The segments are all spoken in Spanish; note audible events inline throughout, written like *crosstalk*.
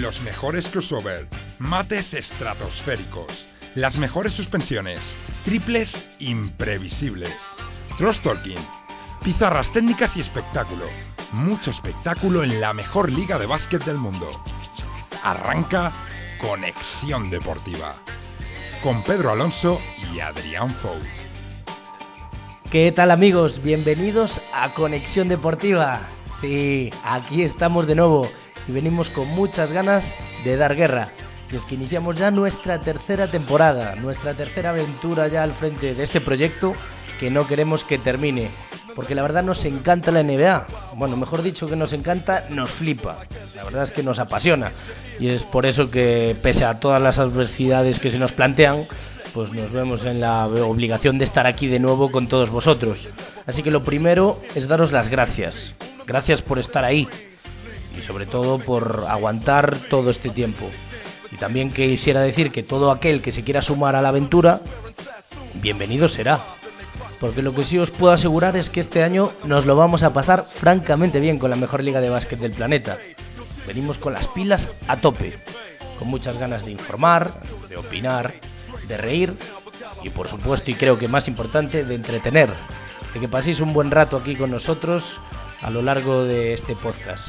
los mejores crossover, mates estratosféricos, las mejores suspensiones, triples imprevisibles, cross talking, pizarras técnicas y espectáculo. Mucho espectáculo en la mejor liga de básquet del mundo. Arranca Conexión Deportiva con Pedro Alonso y Adrián Fou. ¿Qué tal amigos? Bienvenidos a Conexión Deportiva. Sí, aquí estamos de nuevo y venimos con muchas ganas de dar guerra. Y es que iniciamos ya nuestra tercera temporada, nuestra tercera aventura ya al frente de este proyecto que no queremos que termine. Porque la verdad nos encanta la NBA. Bueno, mejor dicho que nos encanta, nos flipa. La verdad es que nos apasiona. Y es por eso que pese a todas las adversidades que se nos plantean, pues nos vemos en la obligación de estar aquí de nuevo con todos vosotros. Así que lo primero es daros las gracias. Gracias por estar ahí y sobre todo por aguantar todo este tiempo. Y también quisiera decir que todo aquel que se quiera sumar a la aventura, bienvenido será. Porque lo que sí os puedo asegurar es que este año nos lo vamos a pasar francamente bien con la mejor liga de básquet del planeta. Venimos con las pilas a tope, con muchas ganas de informar, de opinar, de reír y por supuesto y creo que más importante de entretener, de que paséis un buen rato aquí con nosotros a lo largo de este podcast.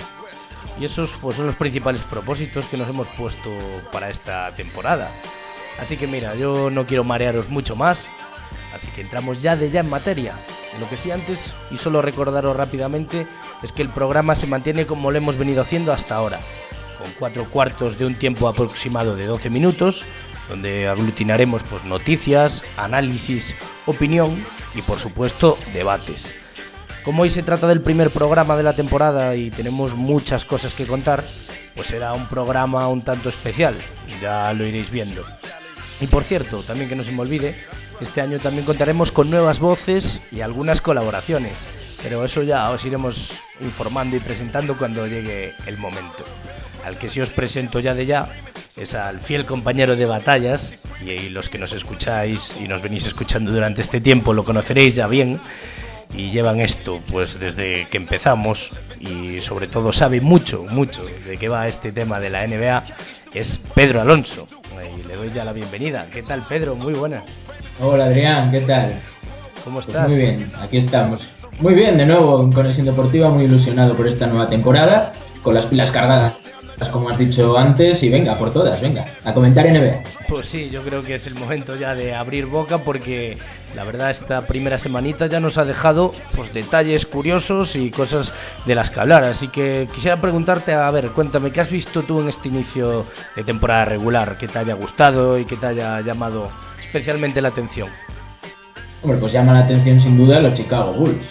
Y esos pues, son los principales propósitos que nos hemos puesto para esta temporada. Así que mira, yo no quiero marearos mucho más, así que entramos ya de ya en materia. Lo que sí antes, y solo recordaros rápidamente, es que el programa se mantiene como lo hemos venido haciendo hasta ahora, con cuatro cuartos de un tiempo aproximado de 12 minutos, donde aglutinaremos pues, noticias, análisis, opinión y por supuesto debates. Como hoy se trata del primer programa de la temporada y tenemos muchas cosas que contar, pues será un programa un tanto especial, ya lo iréis viendo. Y por cierto, también que no se me olvide, este año también contaremos con nuevas voces y algunas colaboraciones, pero eso ya os iremos informando y presentando cuando llegue el momento. Al que sí os presento ya de ya es al fiel compañero de batallas, y los que nos escucháis y nos venís escuchando durante este tiempo lo conoceréis ya bien, y llevan esto pues desde que empezamos y sobre todo sabe mucho, mucho de qué va este tema de la NBA, es Pedro Alonso. Y le doy ya la bienvenida. ¿Qué tal Pedro? Muy buena. Hola Adrián, ¿qué tal? ¿Cómo Pues estás? muy bien, aquí estamos. Muy bien, de nuevo en Conexión Deportiva, muy ilusionado por esta nueva temporada, con las pilas cargadas, como has dicho antes, y venga, por todas, venga, a comentar NBA. Pues sí, yo creo que es el momento ya de abrir boca porque la verdad esta primera semanita ya nos ha dejado pues detalles curiosos y cosas de las que hablar. Así que quisiera preguntarte, a ver, cuéntame, ¿qué has visto tú en este inicio de temporada regular? ¿Qué te haya gustado y que te haya llamado especialmente la atención? Hombre, pues llama la atención sin duda los Chicago Bulls.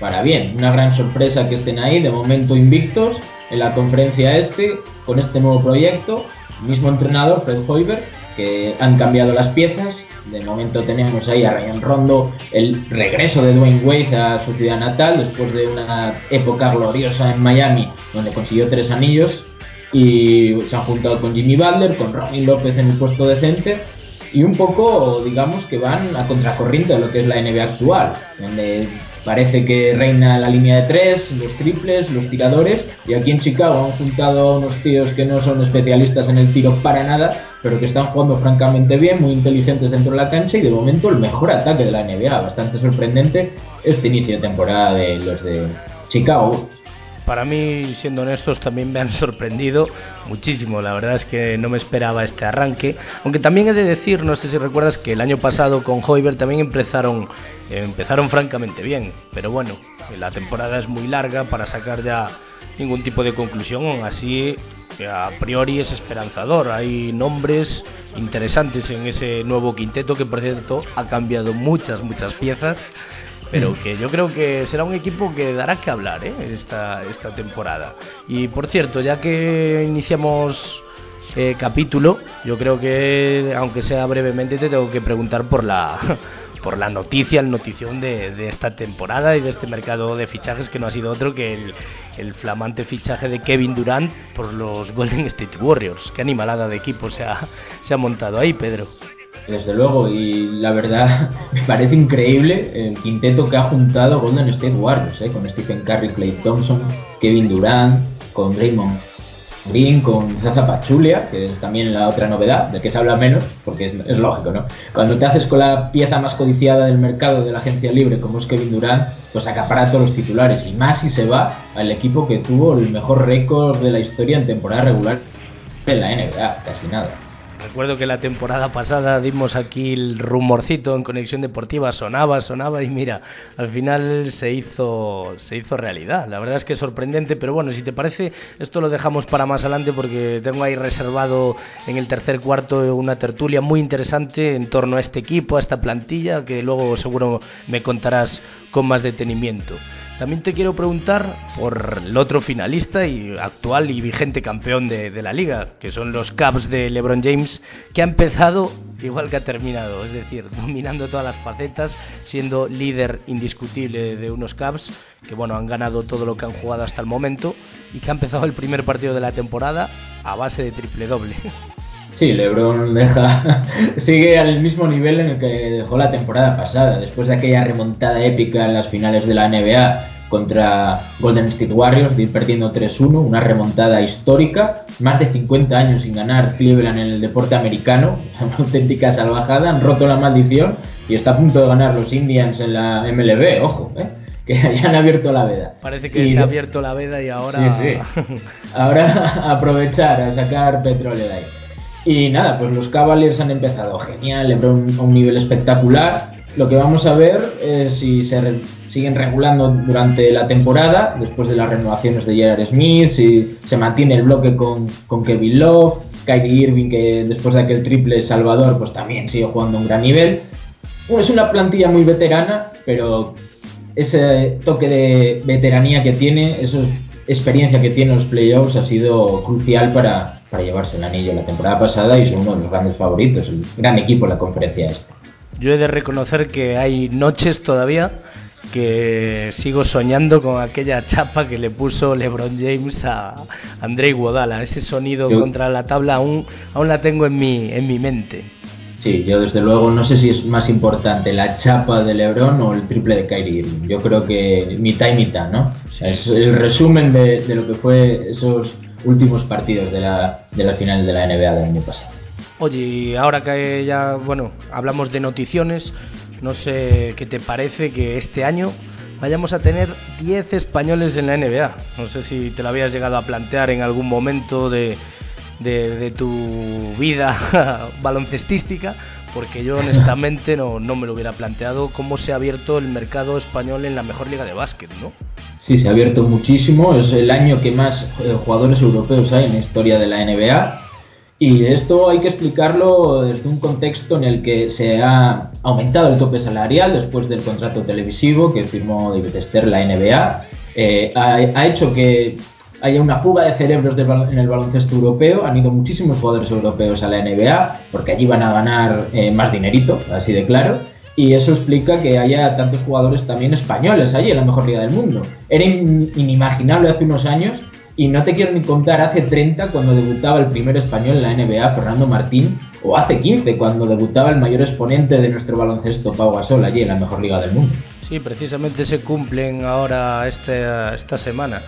Para bien, una gran sorpresa que estén ahí, de momento invictos, en la conferencia este, con este nuevo proyecto, mismo entrenador, Fred Hoiberg, que han cambiado las piezas. De momento tenemos ahí a Ryan Rondo, el regreso de Dwayne Wade a su ciudad natal, después de una época gloriosa en Miami, donde consiguió tres anillos, y se han juntado con Jimmy Butler, con Robin López en el puesto de center, y un poco, digamos, que van a contracorriente de lo que es la NBA actual, donde parece que reina la línea de tres, los triples, los tiradores, y aquí en Chicago han juntado a unos tíos que no son especialistas en el tiro para nada, pero que están jugando francamente bien, muy inteligentes dentro de la cancha, y de momento el mejor ataque de la NBA, bastante sorprendente este inicio de temporada de los de Chicago. Para mí, siendo honestos, también me han sorprendido muchísimo. La verdad es que no me esperaba este arranque. Aunque también he de decir, no sé si recuerdas que el año pasado con Hoiberg también empezaron, empezaron francamente bien. Pero bueno, la temporada es muy larga para sacar ya ningún tipo de conclusión. Aún así, a priori es esperanzador. Hay nombres interesantes en ese nuevo quinteto que, por cierto, ha cambiado muchas, muchas piezas pero que yo creo que será un equipo que dará que hablar ¿eh? esta, esta temporada. Y por cierto, ya que iniciamos eh, capítulo, yo creo que, aunque sea brevemente, te tengo que preguntar por la, *laughs* por la noticia, el notición de, de esta temporada y de este mercado de fichajes que no ha sido otro que el, el flamante fichaje de Kevin Durant por los Golden State Warriors. Qué animalada de equipo se ha, se ha montado ahí, Pedro. Desde luego, y la verdad *laughs* me parece increíble el quinteto que ha juntado Golden State Warriors, ¿eh? con Stephen Curry, Clay Thompson, Kevin Durant, con Draymond Green, con Zaza Pachulia, que es también la otra novedad, de que se habla menos, porque es, lógico, ¿no? Cuando te haces con la pieza más codiciada del mercado de la agencia libre, como es Kevin Durant, pues acapara todos los titulares, y más si se va al equipo que tuvo el mejor récord de la historia en temporada regular en la NBA, casi nada. Recuerdo que la temporada pasada dimos aquí el rumorcito en Conexión Deportiva, sonaba, sonaba y mira, al final se hizo, se hizo realidad. La verdad es que es sorprendente, pero bueno, si te parece, esto lo dejamos para más adelante porque tengo ahí reservado en el tercer cuarto una tertulia muy interesante en torno a este equipo, a esta plantilla, que luego seguro me contarás con más detenimiento. También te quiero preguntar por el otro finalista y actual y vigente campeón de, la liga, que son los Cubs de LeBron James, que ha empezado igual que ha terminado, es decir, *laughs* dominando todas las facetas, siendo líder indiscutible de unos Cubs que bueno, han ganado todo lo que han jugado hasta el momento y que ha empezado el primer partido de la temporada a base de triple doble. *laughs* Sí, LeBron deja, *laughs* sigue al mismo nivel en el que dejó la temporada pasada, después de aquella remontada épica en las finales de la NBA contra Golden State Warriors, de ir perdiendo 3-1, una remontada histórica, más de 50 años sin ganar Cleveland en el deporte americano, *laughs* una auténtica salvajada, han roto la maldición y está a punto de ganar los Indians en la MLB, ojo, ¿eh? *laughs* que ya han abierto la veda. Parece que se ha abierto la veda y ahora... Sí, sí. *laughs* Ahora aprovechar a sacar petróleo de ahí. Y nada, pues los Cavaliers han empezado genial, LeBron a un nivel espectacular. Lo que vamos a ver es si se siguen regulando durante la temporada, después de las renovaciones de Jared Smith, si se mantiene el bloque con, con Kevin Love, Kyrie Irving, que después de aquel triple Salvador, pues también sigue jugando a un gran nivel. Es una plantilla muy veterana, pero ese toque de veteranía que tiene, esa experiencia que tiene en los playoffs ha sido crucial para, para llevarse el anillo la temporada pasada y son uno de los grandes favoritos, el gran equipo en la conferencia esta. Yo he de reconocer que hay noches todavía que sigo soñando con aquella chapa que le puso LeBron James a André Iguodala. Ese sonido contra la tabla aún, aún la tengo en mi, en mi mente. Sí, yo desde luego no sé si es más importante la chapa de LeBron o el triple de Kyrie Yo creo que mitad y mitad, ¿no? Es el resumen de, de lo que fue esos últimos partidos de la, de la final de la NBA del año pasado. Oye, ahora que ya, bueno, hablamos de noticiones, no sé qué te parece que este año vayamos a tener 10 españoles en la NBA. No sé si te lo habías llegado a plantear en algún momento de, de, tu vida *laughs* baloncestística, porque yo honestamente no, no me lo hubiera planteado cómo se ha abierto el mercado español en la mejor liga de básquet, ¿no? Sí, se ha abierto muchísimo. Es el año que más eh, jugadores europeos hay en la historia de la NBA. Y esto hay que explicarlo desde un contexto en el que se ha aumentado el tope salarial después del contrato televisivo que firmó David Stern la NBA. Eh, ha, hecho que haya una fuga de cerebros en el baloncesto europeo. Han ido muchísimos jugadores europeos a la NBA porque allí van a ganar eh, más dinerito, así de claro y eso explica que haya tantos jugadores también españoles allí en la mejor liga del mundo. Era inimaginable hace unos años y no te quiero ni contar hace 30 cuando debutaba el primer español en la NBA, Fernando Martín, o hace 15 cuando debutaba el mayor exponente de nuestro baloncesto, Pau Gasol, allí en la mejor liga del mundo. Sí, precisamente se cumplen ahora este, esta semana.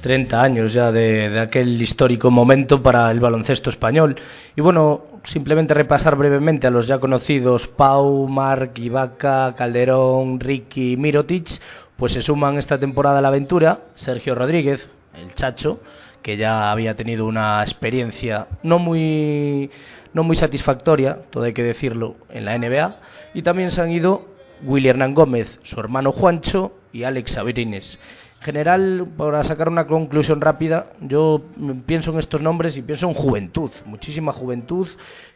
30 años ya de, de, aquel histórico momento para el baloncesto español. Y bueno, simplemente repasar brevemente a los ya conocidos Pau, Marc, Ibaka, Calderón, Ricky, Mirotic, pues se suman esta temporada a la aventura Sergio Rodríguez, el Chacho, que ya había tenido una experiencia no muy no muy satisfactoria, todo hay que decirlo, en la NBA, y también se han ido Willy Hernán Gómez, su hermano Juancho y Alex Averines general, para sacar una conclusión rápida, yo pienso en estos nombres y pienso en juventud, muchísima juventud.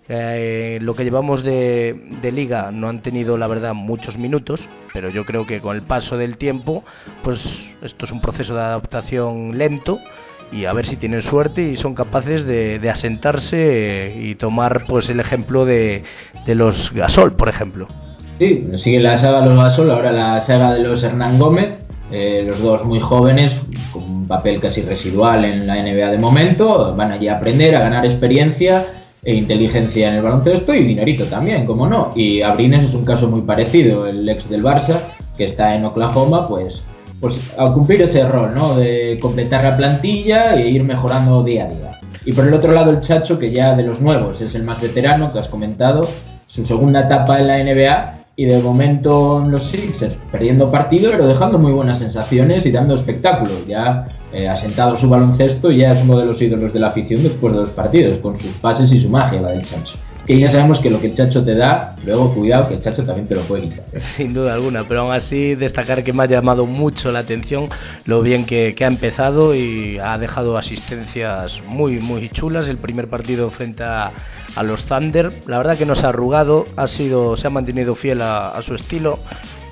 Eh, lo que llevamos de, de, liga no han tenido, la verdad, muchos minutos, pero yo creo que con el paso del tiempo, pues esto es un proceso de adaptación lento y a ver si tienen suerte y son capaces de, de asentarse y tomar pues el ejemplo de, de los Gasol, por ejemplo. Sí, sigue la saga de los Gasol, ahora la saga de los Hernán Gómez eh, los dos muy jóvenes, con un papel casi residual en la NBA de momento, van allí a aprender, a ganar experiencia e inteligencia en el baloncesto y dinerito también, como no. Y Abrines es un caso muy parecido, el ex del Barça, que está en Oklahoma, pues, pues a cumplir ese rol, ¿no? De completar la plantilla e ir mejorando día a día. Y por el otro lado el Chacho, que ya de los nuevos es el más veterano, que has comentado, su segunda etapa en la NBA y de momento en los Sixers perdiendo partido, pero dejando muy buenas sensaciones y dando espectáculos. Ya eh, ha sentado su baloncesto y ya es uno de los ídolos de la afición después de los partidos, con sus pases y su magia, la del Chacho que ya sabemos que lo que el chacho te da, luego cuidado que el chacho también te lo puede quitar. *laughs* Sin duda alguna, pero aún así destacar que me ha llamado mucho la atención lo bien que, ha empezado y ha dejado asistencias muy muy chulas. El primer partido frente a, los Thunder, la verdad que no se ha arrugado, ha sido, se ha mantenido fiel a, su estilo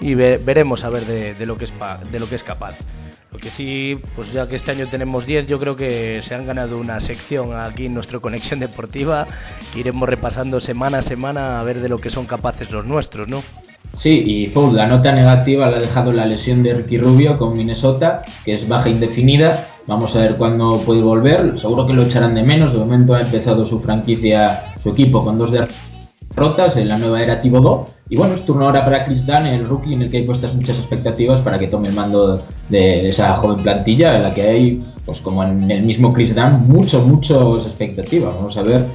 y veremos a ver de, lo que es de lo que es capaz. Lo que sí, pues ya que este año tenemos 10, yo creo que se han ganado una sección aquí en nuestra conexión deportiva, iremos repasando semana a semana a ver de lo que son capaces los nuestros, ¿no? Sí, y Paul, la nota negativa la ha dejado la lesión de Ricky Rubio con Minnesota, que es baja indefinida. Vamos a ver cuándo puede volver. Seguro que lo echarán de menos. De momento ha empezado su franquicia, su equipo, con dos derrotas en la nueva era Thibodeau y bueno, es turno ahora para Chris Dunn, el rookie en el que hay puestas muchas expectativas para que tome el mando de, esa joven plantilla en la que hay, pues como en el mismo Chris Dunn, muchas, muchas expectativas. Vamos a ver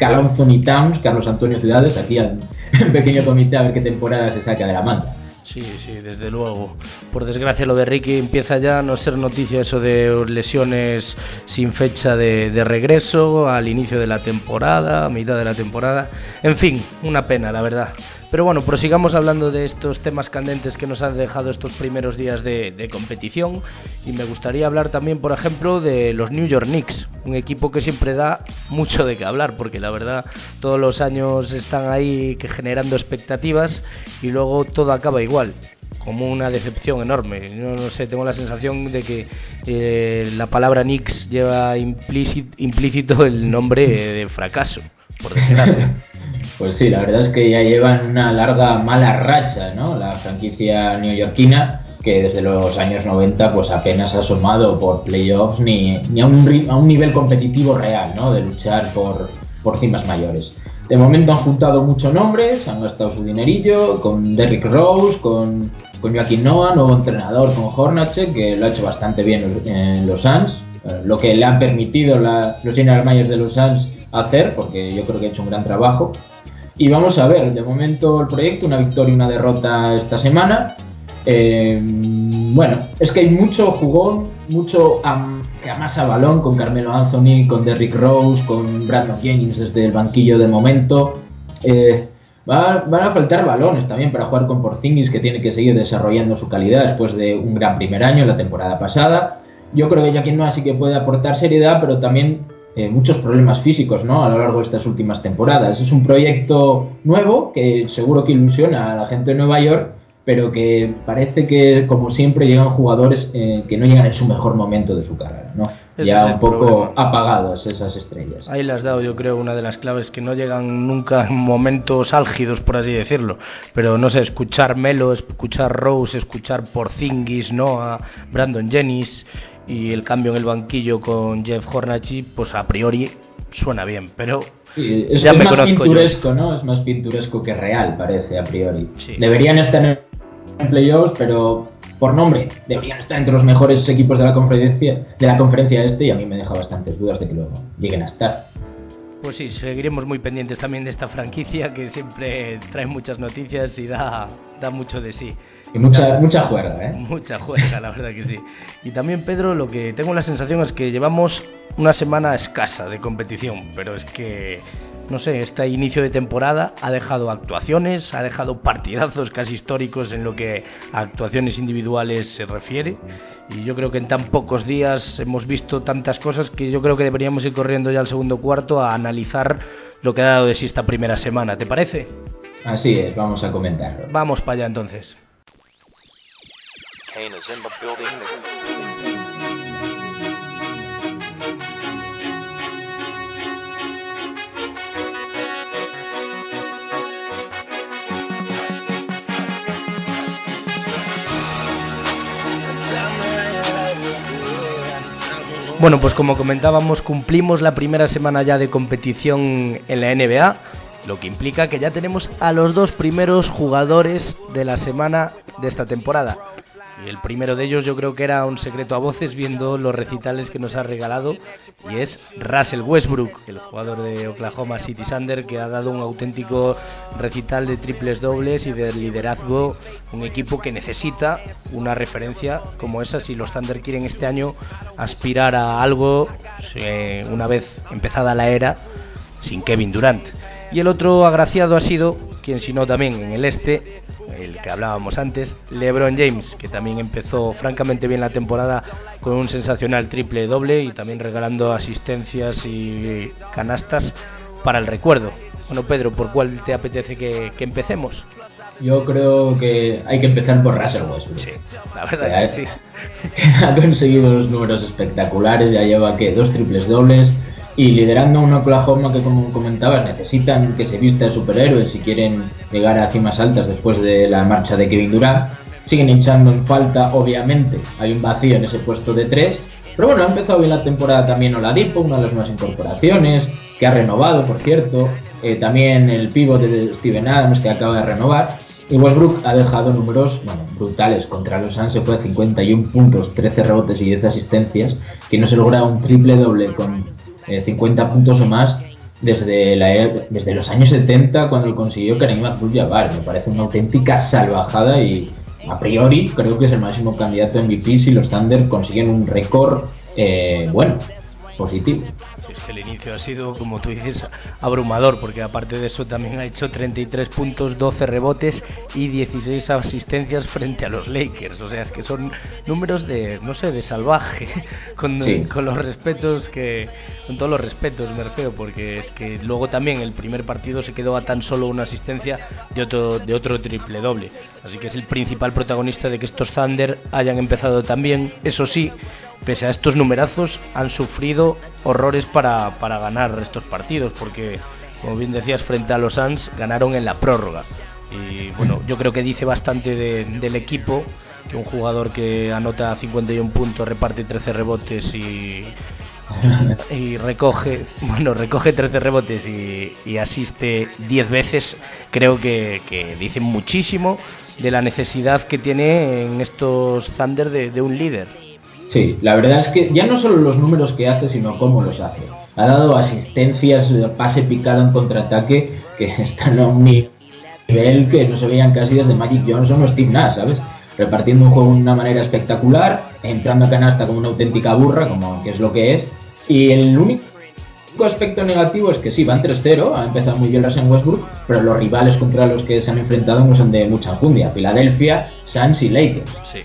Anthony Towns, Carlos Antonio Ciudades, aquí en, *laughs* pequeño comité a ver qué temporada se saca de la manta. Sí, sí, desde luego. Por desgracia lo de Ricky empieza ya a no ser noticia eso de lesiones sin fecha de, de, regreso al inicio de la temporada, a mitad de la temporada. En fin, una pena, la verdad. Pero bueno, prosigamos hablando de estos temas candentes que nos han dejado estos primeros días de, competición. Y me gustaría hablar también, por ejemplo, de los New York Knicks, un equipo que siempre da mucho de qué hablar, porque la verdad todos los años están ahí generando expectativas y luego todo acaba igual como una decepción enorme. Yo no sé, tengo la sensación de que eh, la palabra Knicks lleva implícito el nombre de fracaso, *laughs* Pues sí, la verdad es que ya llevan una larga mala racha, ¿no? La franquicia neoyorquina, que desde los años 90 pues apenas ha asomado por playoffs ni, ni a, un, a un nivel competitivo real, ¿no? De luchar por, por cimas mayores. De momento han juntado muchos nombres, han gastado su dinerillo con Derrick Rose, con, con Joaquín Noah, nuevo entrenador con Hornacek, que lo ha hecho bastante bien en los Suns, lo que le han permitido los general managers de los Suns hacer, porque yo creo que ha hecho un gran trabajo. Y vamos a ver, de momento el proyecto, una victoria y una derrota esta semana. Eh, bueno, es que hay mucho jugón, mucho am, que amasa balón con Carmelo Anthony, con Derrick Rose, con Brandon Jennings desde el banquillo de momento. Eh, van a faltar balones también para jugar con Porzingis, que tiene que seguir desarrollando su calidad después de un gran primer año la temporada pasada. Yo creo que Joaquín Noah sí que puede aportar seriedad, pero también eh, muchos problemas físicos ¿no? a lo largo de estas últimas temporadas. Es un proyecto nuevo que seguro que ilusiona a la gente de Nueva York, pero que parece que, como siempre, llegan jugadores eh, que no llegan en su mejor momento de su carrera. ¿no? ya un poco apagadas esas estrellas. Ahí le has dado, yo creo, una de las claves que no llegan nunca en momentos álgidos, por así decirlo. Pero no sé, escuchar Melo, escuchar Rose, escuchar Porzingis, a Brandon Jennings y el cambio en el banquillo con Jeff Hornachi, pues a priori suena bien, pero es, ya más pinturesco, ¿no? Es más pinturesco que real, parece a priori. Deberían estar en playoffs, pero por nombre deberían estar entre los mejores equipos de la conferencia de la conferencia este y a mí me deja bastantes dudas de que luego lleguen a estar. Pues sí, seguiremos muy pendientes también de esta franquicia que siempre trae muchas noticias y da, da mucho de sí. Y mucha, mucha juerga, ¿eh? *laughs* Mucha juerga, la verdad que sí. Y también, Pedro, lo que tengo la sensación es que llevamos una semana escasa de competición, pero es que, no sé, este inicio de temporada ha dejado actuaciones, ha dejado partidazos casi históricos en lo que a actuaciones individuales se refiere. Y yo creo que en tan pocos días hemos visto tantas cosas que yo creo que deberíamos ir corriendo ya al segundo cuarto a analizar lo que ha dado de sí esta primera semana. ¿Te parece? Así es, vamos a comentarlo. Vamos para allá entonces. Bueno, pues como comentábamos, cumplimos la primera semana ya de competición en la NBA, lo que implica que ya tenemos a los dos primeros jugadores de la semana de esta temporada. Y el primero de ellos yo creo que era un secreto a voces viendo los recitales que nos ha regalado y es Russell Westbrook, el jugador de Oklahoma City Thunder que ha dado un auténtico recital de triples dobles y de liderazgo, un equipo que necesita una referencia como esa si los Thunder quieren este año aspirar a algo una vez empezada la era sin Kevin Durant. Y el otro agraciado ha sido, quien si no también en el este, el que hablábamos antes, LeBron James, que también empezó francamente bien la temporada con un sensacional triple doble y también regalando asistencias y canastas para el recuerdo. Bueno, Pedro, ¿por cuál te apetece que, empecemos? Yo creo que hay que empezar por Russell Westbrook. Sí, la verdad es que sí. *laughs* ha conseguido unos números espectaculares, ya lleva que dos triples dobles, y liderando un Oklahoma que como comentabas necesitan que se vista de superhéroes si quieren llegar a cimas altas después de la marcha de Kevin Durant. Siguen echando en falta obviamente hay un vacío en ese puesto de tres pero bueno ha empezado bien la temporada también Oladipo una de las nuevas incorporaciones que ha renovado por cierto eh, también el pívot de Steven Adams que acaba de renovar y Westbrook ha dejado números bueno, brutales. Contra los Suns se fue a 51 puntos 13 rebotes y 10 asistencias que no se logra un triple doble con 50 eh, puntos o más desde, la, e, desde los años 70 cuando lo consiguió Karim Abdul-Jabbar. Me parece una auténtica salvajada y a priori creo que es el máximo candidato en MVP si los Thunder consiguen un récord eh, bueno positivo. El inicio ha sido, como tú dices, abrumador, porque aparte de eso también ha hecho 33 puntos, 12 rebotes y 16 asistencias frente a los Lakers. O sea, es que son números de, no sé, de salvaje, *laughs* con, con los respetos que, con todos los respetos me refiero, porque es que luego también el primer partido se quedó a tan solo una asistencia de otro, de otro triple doble. Así que es el principal protagonista de que estos Thunder hayan empezado también, eso sí, pese a estos numerazos, han sufrido horrores para, para ganar estos partidos, porque, como bien decías, frente a los Suns ganaron en la prórroga. Y bueno, yo creo que dice bastante del equipo que un jugador que anota 51 puntos, reparte 13 rebotes y, *laughs* y recoge, bueno, recoge 13 rebotes y, asiste 10 veces, creo que, que dice muchísimo de la necesidad que tiene en estos Thunder de un líder. Sí, la verdad es que ya no solo los números que hace, sino cómo los hace. Ha dado asistencias, pase picado en contraataque, que *laughs* están a un nivel que no se veían casi desde Magic Johnson o Steve Nash, ¿sabes? Repartiendo un juego de una manera espectacular, entrando a canasta como una auténtica burra, como que es lo que es. Y el único aspecto negativo es que sí, van 3-0, ha empezado muy bien en Westbrook, pero los rivales contra los que se han enfrentado no son de mucha enjundia. Filadelfia, Suns y Lakers. Sí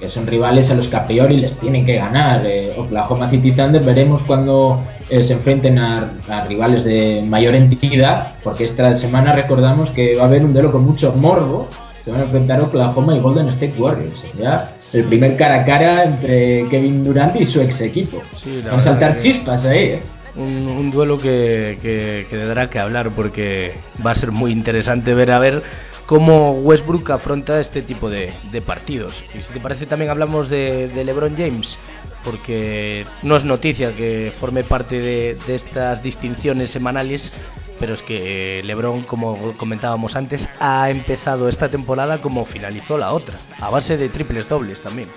que son rivales a los que a priori les tienen que ganar. Eh, Oklahoma City Thunder veremos cuando eh, se enfrenten a, rivales de mayor entidad, porque esta semana recordamos que va a haber un duelo con mucho morbo. Se van a enfrentar Oklahoma y Golden State Warriors. Ya el primer cara a cara entre Kevin Durant y su ex equipo. van a saltar chispas ahí. ¿eh? Un, duelo que, que, que tendrá que hablar porque va a ser muy interesante ver a ver cómo Westbrook afronta este tipo de, partidos. Y si te parece también hablamos de, LeBron James, porque no es noticia que forme parte de, estas distinciones semanales, pero es que LeBron, como comentábamos antes, ha empezado esta temporada como finalizó la otra, a base de triples dobles también.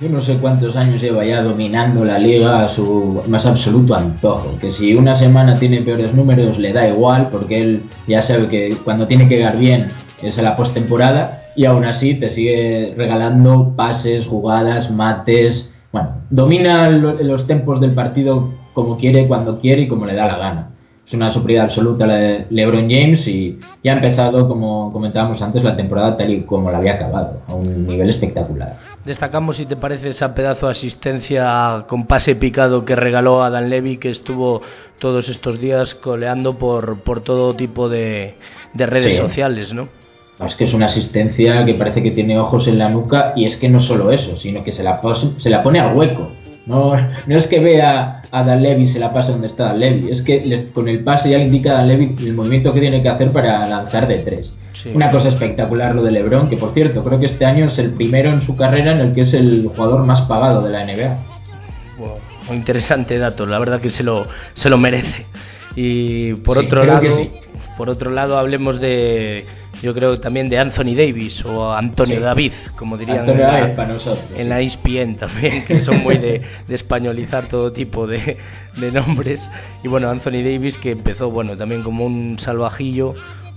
Yo no sé cuántos años lleva ya dominando la liga a su más absoluto antojo. Que si una semana tiene peores números le da igual porque él ya sabe que cuando tiene que dar bien es la postemporada y aún así te sigue regalando pases, jugadas, mates. Bueno, domina los tempos del partido como quiere, cuando quiere y como le da la gana. Es una superioridad absoluta la de LeBron James y ya ha empezado, como comentábamos antes, la temporada tal y como la había acabado, a un nivel espectacular. Destacamos, si te parece, esa pedazo de asistencia con pase picado que regaló a Dan Levy, que estuvo todos estos días coleando por, por todo tipo de, redes sociales, ¿no? Es que es una asistencia que parece que tiene ojos en la nuca y es que no solo eso, sino que se la, se la pone al hueco. No, no es que vea a Dan Levy y se la pase donde está Dan Levy, es que con el pase ya le indica a Dan Levy el movimiento que tiene que hacer para lanzar de tres. Una cosa espectacular lo de LeBron, que por cierto, creo que este año es el primero en su carrera en el que es el jugador más pagado de la NBA. Wow, interesante dato, la verdad que se lo, se lo merece. Y por otro lado, por otro lado hablemos de yo creo también de Anthony Davis o Antonio David, como dirían en, la, para nosotros, en la ESPN también, que son muy de, españolizar todo tipo de, de, nombres. Y bueno, Anthony Davis que empezó bueno también como un salvajillo,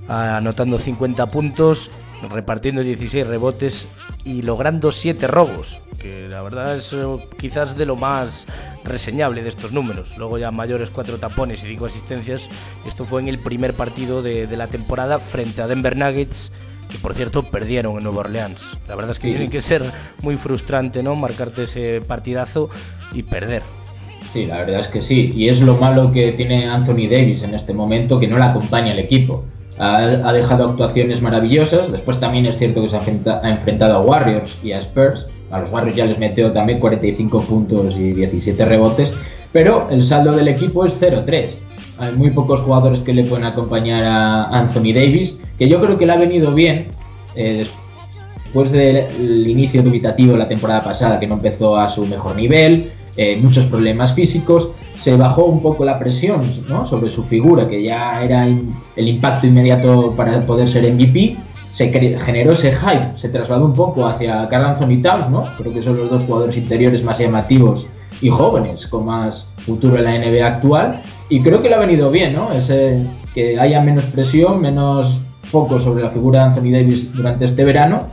anotando 50 puntos, repartiendo 16 rebotes y logrando 7 robos, que la verdad es eh, quizás de lo más reseñable de estos números. Luego ya mayores 4 tapones y 5 asistencias. Esto fue en el primer partido de, la temporada frente a Denver Nuggets, que por cierto perdieron en Nueva Orleans. La verdad es que tiene que ser muy frustrante, ¿no? Marcarte ese partidazo y perder. Sí, la verdad es que sí. Y es lo malo que tiene Anthony Davis en este momento, que no le acompaña el equipo ha, dejado actuaciones maravillosas. Después también es cierto que se ha, enfrentado a Warriors y a Spurs. A los Warriors ya les metió también 45 puntos y 17 rebotes. Pero el saldo del equipo es 0-3. Hay muy pocos jugadores que le pueden acompañar a Anthony Davis, que yo creo que le ha venido bien. Eh, después del inicio dubitativo de la temporada pasada, que no empezó a su mejor nivel, eh, muchos problemas físicos, se bajó un poco la presión sobre su figura, que ya era el impacto inmediato para poder ser MVP, se generó ese hype, se trasladó un poco hacia Carl Anthony Towns, ¿no? creo que son los dos jugadores interiores más llamativos y jóvenes, con más futuro en la NBA actual, y creo que le ha venido bien, ¿no? Ese, que haya menos presión, menos foco sobre la figura de Anthony Davis durante este verano,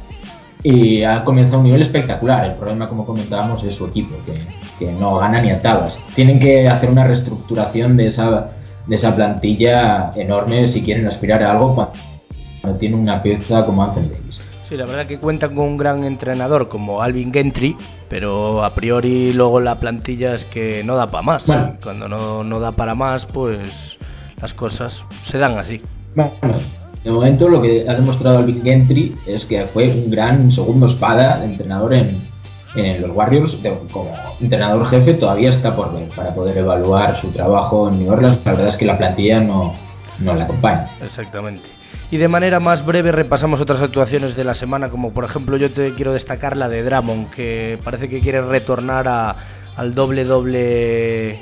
y ha comenzado un nivel espectacular. El problema, como comentábamos, es su equipo, que, no gana ni a tabas. Tienen que hacer una reestructuración de esa, de esa plantilla enorme si quieren aspirar a algo cuando, tiene una pieza como Anthony Davis. Sí, la verdad que cuentan con un gran entrenador como Alvin Gentry, pero a priori luego la plantilla es que no da para más. Cuando no, no da para más, pues las cosas se dan así. Bueno, de momento lo que ha demostrado Alvin Gentry es que fue un gran segundo espada de entrenador en, los Warriors. como entrenador jefe todavía está por ver para poder evaluar su trabajo en New Orleans. La verdad es que la plantilla no, no la acompaña. Exactamente. Y de manera más breve repasamos otras actuaciones de la semana, como por ejemplo yo te quiero destacar la de Dramon, que parece que quiere retornar a, al doble doble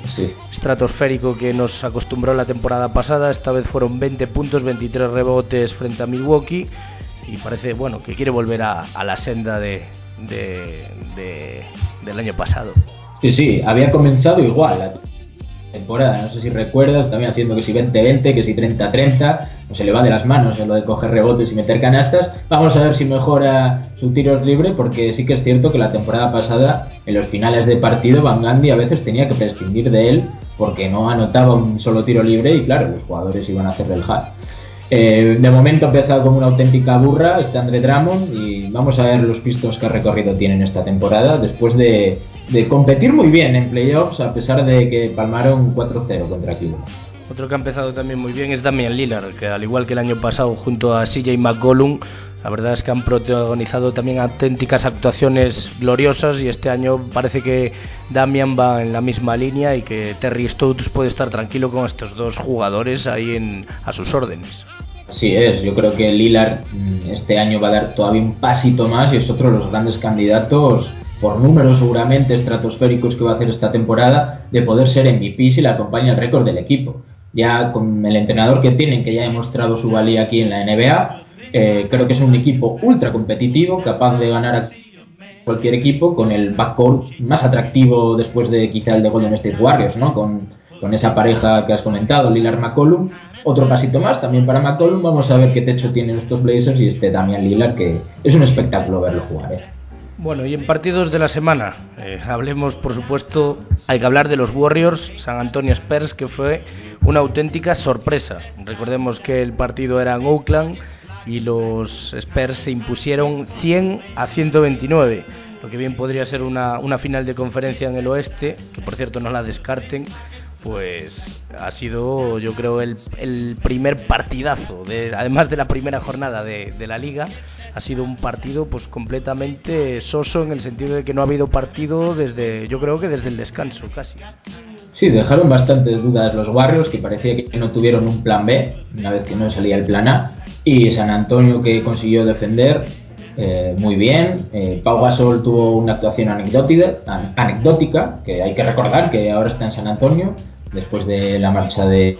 estratosférico que nos acostumbró la temporada pasada. Esta vez fueron 20 puntos, 23 rebotes frente a Milwaukee y parece bueno que quiere volver a, la senda de, del año pasado. Sí, sí, había comenzado igual temporada. No sé si recuerdas, también haciendo que si 20-20, que si 30-30, no se le va de las manos en lo de coger rebotes y meter canastas. Vamos a ver si mejora su tiro libre, porque sí que es cierto que la temporada pasada, en los finales de partido, Van Gandhi a veces tenía que prescindir de él porque no anotaba un solo tiro libre y claro, los jugadores iban a hacerle el hack. Eh, de momento ha empezado como una auténtica burra este Andre Drummond y vamos a ver los pistos que recorrido tienen esta temporada después de, competir muy bien en playoffs a pesar de que palmaron 4-0 contra Cleveland. Otro que ha empezado también muy bien es Damian Lillard, que al igual que el año pasado junto a CJ McCollum, la verdad es que han protagonizado también auténticas actuaciones gloriosas y este año parece que Damian va en la misma línea y que Terry Stotts puede estar tranquilo con estos dos jugadores ahí en, a sus órdenes. Así es, yo creo que Lillard mm, este año va a dar todavía un pasito más y es otro de los grandes candidatos por números seguramente estratosféricos que va a hacer esta temporada de poder ser MVP si le acompaña el récord del equipo. Ya con el entrenador que tienen, que ya ha demostrado su valía aquí en la NBA, eh, creo que es un equipo ultra competitivo, capaz de ganar a cualquier equipo con el backcourt más atractivo después de quizá el de Golden State Warriors, ¿no? Con, con esa pareja que has comentado, Lillard McCollum, otro pasito más también para McCollum. Vamos a ver qué techo tienen estos Blazers y este Damian Lillard, que es un espectáculo verlo jugar. ¿eh? Bueno, y en partidos de la semana, eh, hablemos por supuesto, hay que hablar de los Warriors, San Antonio Spurs, que fue una auténtica sorpresa. Recordemos que el partido era en Oakland y los Spurs se impusieron 100 a 129, lo que bien podría ser una, una final de conferencia en el oeste, que por cierto no la descarten, pues ha sido yo creo el, primer partidazo, de, además de la primera jornada de, de, la liga, ha sido un partido pues completamente soso en el sentido de que no ha habido partido desde, yo creo que desde el descanso casi. Sí, dejaron bastantes dudas los Warriors, que parecía que no tuvieron un plan B, una vez que no salía el plan A, y San Antonio que consiguió defender eh, muy bien. Eh, Pau Gasol tuvo una actuación anecdótica, anecdótica, que hay que recordar que ahora está en San Antonio, después de la marcha de,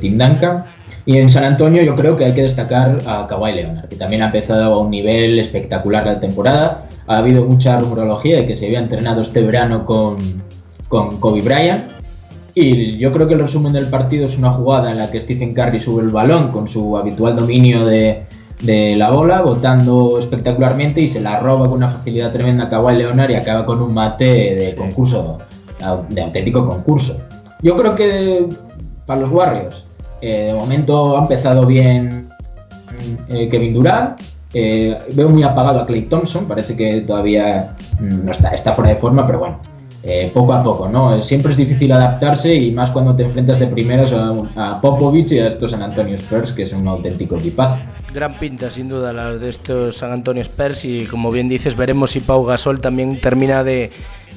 Tim Duncan. Y en San Antonio yo creo que hay que destacar a Kawhi Leonard, que también ha empezado a un nivel espectacular la temporada. Ha habido mucha rumorología de que se había entrenado este verano con, con Kobe Bryant. Y yo creo que el resumen del partido es una jugada en la que Stephen Curry sube el balón con su habitual dominio de, de la bola, botando espectacularmente y se la roba con una facilidad tremenda a Kawhi Leonard y acaba con un mate de concurso, de auténtico concurso. Yo creo que para los Warriors, eh, de momento ha empezado bien eh, Kevin Durant. Eh, veo muy apagado a Clay Thompson, parece que todavía mm, no está, está fuera de forma, pero bueno, poco a poco, ¿no? Siempre es difícil adaptarse y más cuando te enfrentas de primeros a, Popovich y a estos San Antonio Spurs, que es un auténtico equipazo. Gran pinta, sin duda, la de estos San Antonio Spurs y como bien dices, veremos si Pau Gasol también termina de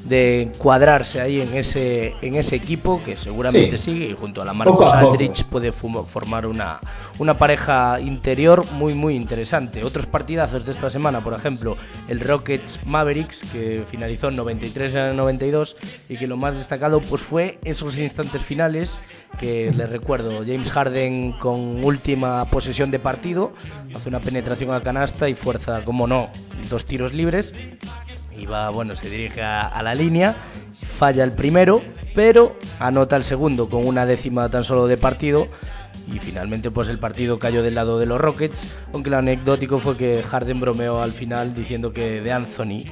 de cuadrarse ahí en ese en ese equipo que seguramente sigue y junto a la Marcos Aldrich puede formar una, una pareja interior muy muy interesante. Otros partidazos de esta semana, por ejemplo, el Rockets Mavericks que finalizó en 93 a 92 y que lo más destacado pues fue esos instantes finales que les recuerdo, James Harden con última posesión de partido, hace una penetración a canasta y fuerza, como no, dos tiros libres y va, bueno, se dirige a, la línea, falla el primero, pero anota el segundo con una décima tan solo de partido y finalmente pues el partido cayó del lado de los Rockets, aunque lo anecdótico fue que Harden bromeó al final diciendo que de Anthony,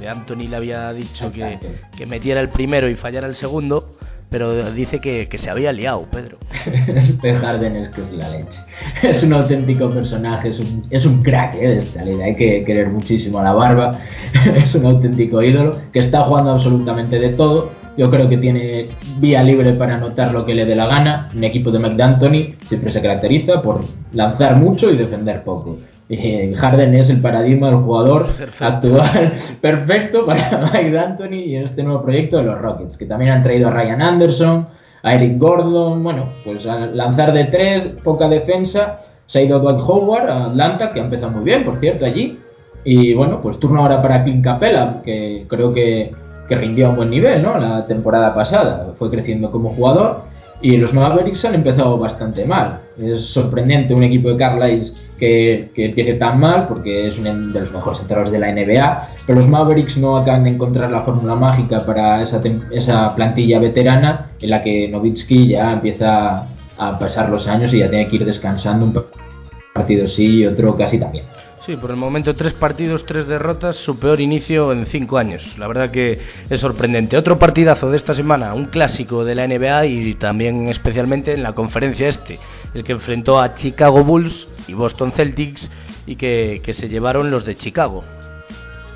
de Anthony le había dicho que, que metiera el primero y fallara el segundo, pero dice que, se había liado, Pedro. *laughs* este Harden es que es la leche. Es un auténtico personaje, es un, es un crack ¿eh? de esta liga. Hay que querer muchísimo a la barba. *laughs* es un auténtico ídolo que está jugando absolutamente de todo. Yo creo que tiene vía libre para anotar lo que le dé la gana. Un equipo de McDantony siempre se caracteriza por lanzar mucho y defender poco. Eh, Harden es el paradigma del jugador actual. *laughs* Perfecto para *laughs* Mike D'Antoni y en este nuevo proyecto de los Rockets, que también han traído a Ryan Anderson, a Eric Gordon, bueno, pues a lanzar de tres, poca defensa, se ha ido Dwight Howard a Atlanta, que ha empezado muy bien, por cierto, allí, y bueno, pues turno ahora para Clint Capella, que creo que, que rindió a un buen nivel, ¿no? La temporada pasada, fue creciendo como jugador, y los Mavericks han empezado bastante mal. Es sorprendente un equipo de Carlisle que, que empiece tan mal porque es uno de los mejores entrenadores de la NBA, pero los Mavericks no acaban de encontrar la fórmula mágica para esa, esa plantilla veterana en la que Novitsky ya empieza a pasar los años y ya tiene que ir descansando un partido sí y otro casi también. Sí, por el momento tres partidos, tres derrotas, su peor inicio en cinco años. La verdad que es sorprendente. Otro partidazo de esta semana, un clásico de la NBA y también especialmente en la conferencia este, el que enfrentó a Chicago Bulls y Boston Celtics y que, se llevaron los de Chicago.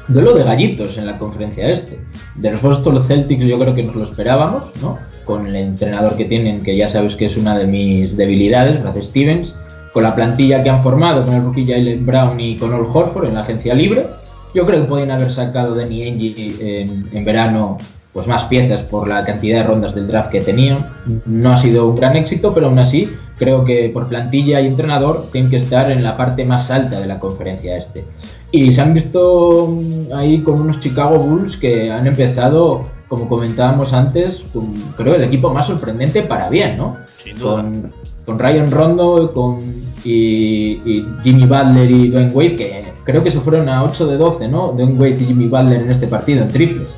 Duelo de gallitos en la conferencia este. De los Boston Celtics yo creo que nos lo esperábamos, ¿no? Con el entrenador que tienen, que ya sabes que es una de mis debilidades, Brad Stevens con la plantilla que han formado, con el rookie Jalen Brown y con Ol Horford en la agencia libre. Yo creo que pueden haber sacado de Niengi en, en verano pues más piezas por la cantidad de rondas del draft que tenían. No ha sido un gran éxito, pero aún así creo que por plantilla y entrenador tienen que estar en la parte más alta de la conferencia este. Y se han visto mm, ahí con unos Chicago Bulls que han empezado, como comentábamos antes, con, creo el equipo más sorprendente para bien, ¿no? Con, con Ryan Rondo, con y, Jimmy Butler y Dwayne Wade, que creo que se fueron a 8 de 12, ¿no? Dwayne Wade y Jimmy Butler en este partido, en triples.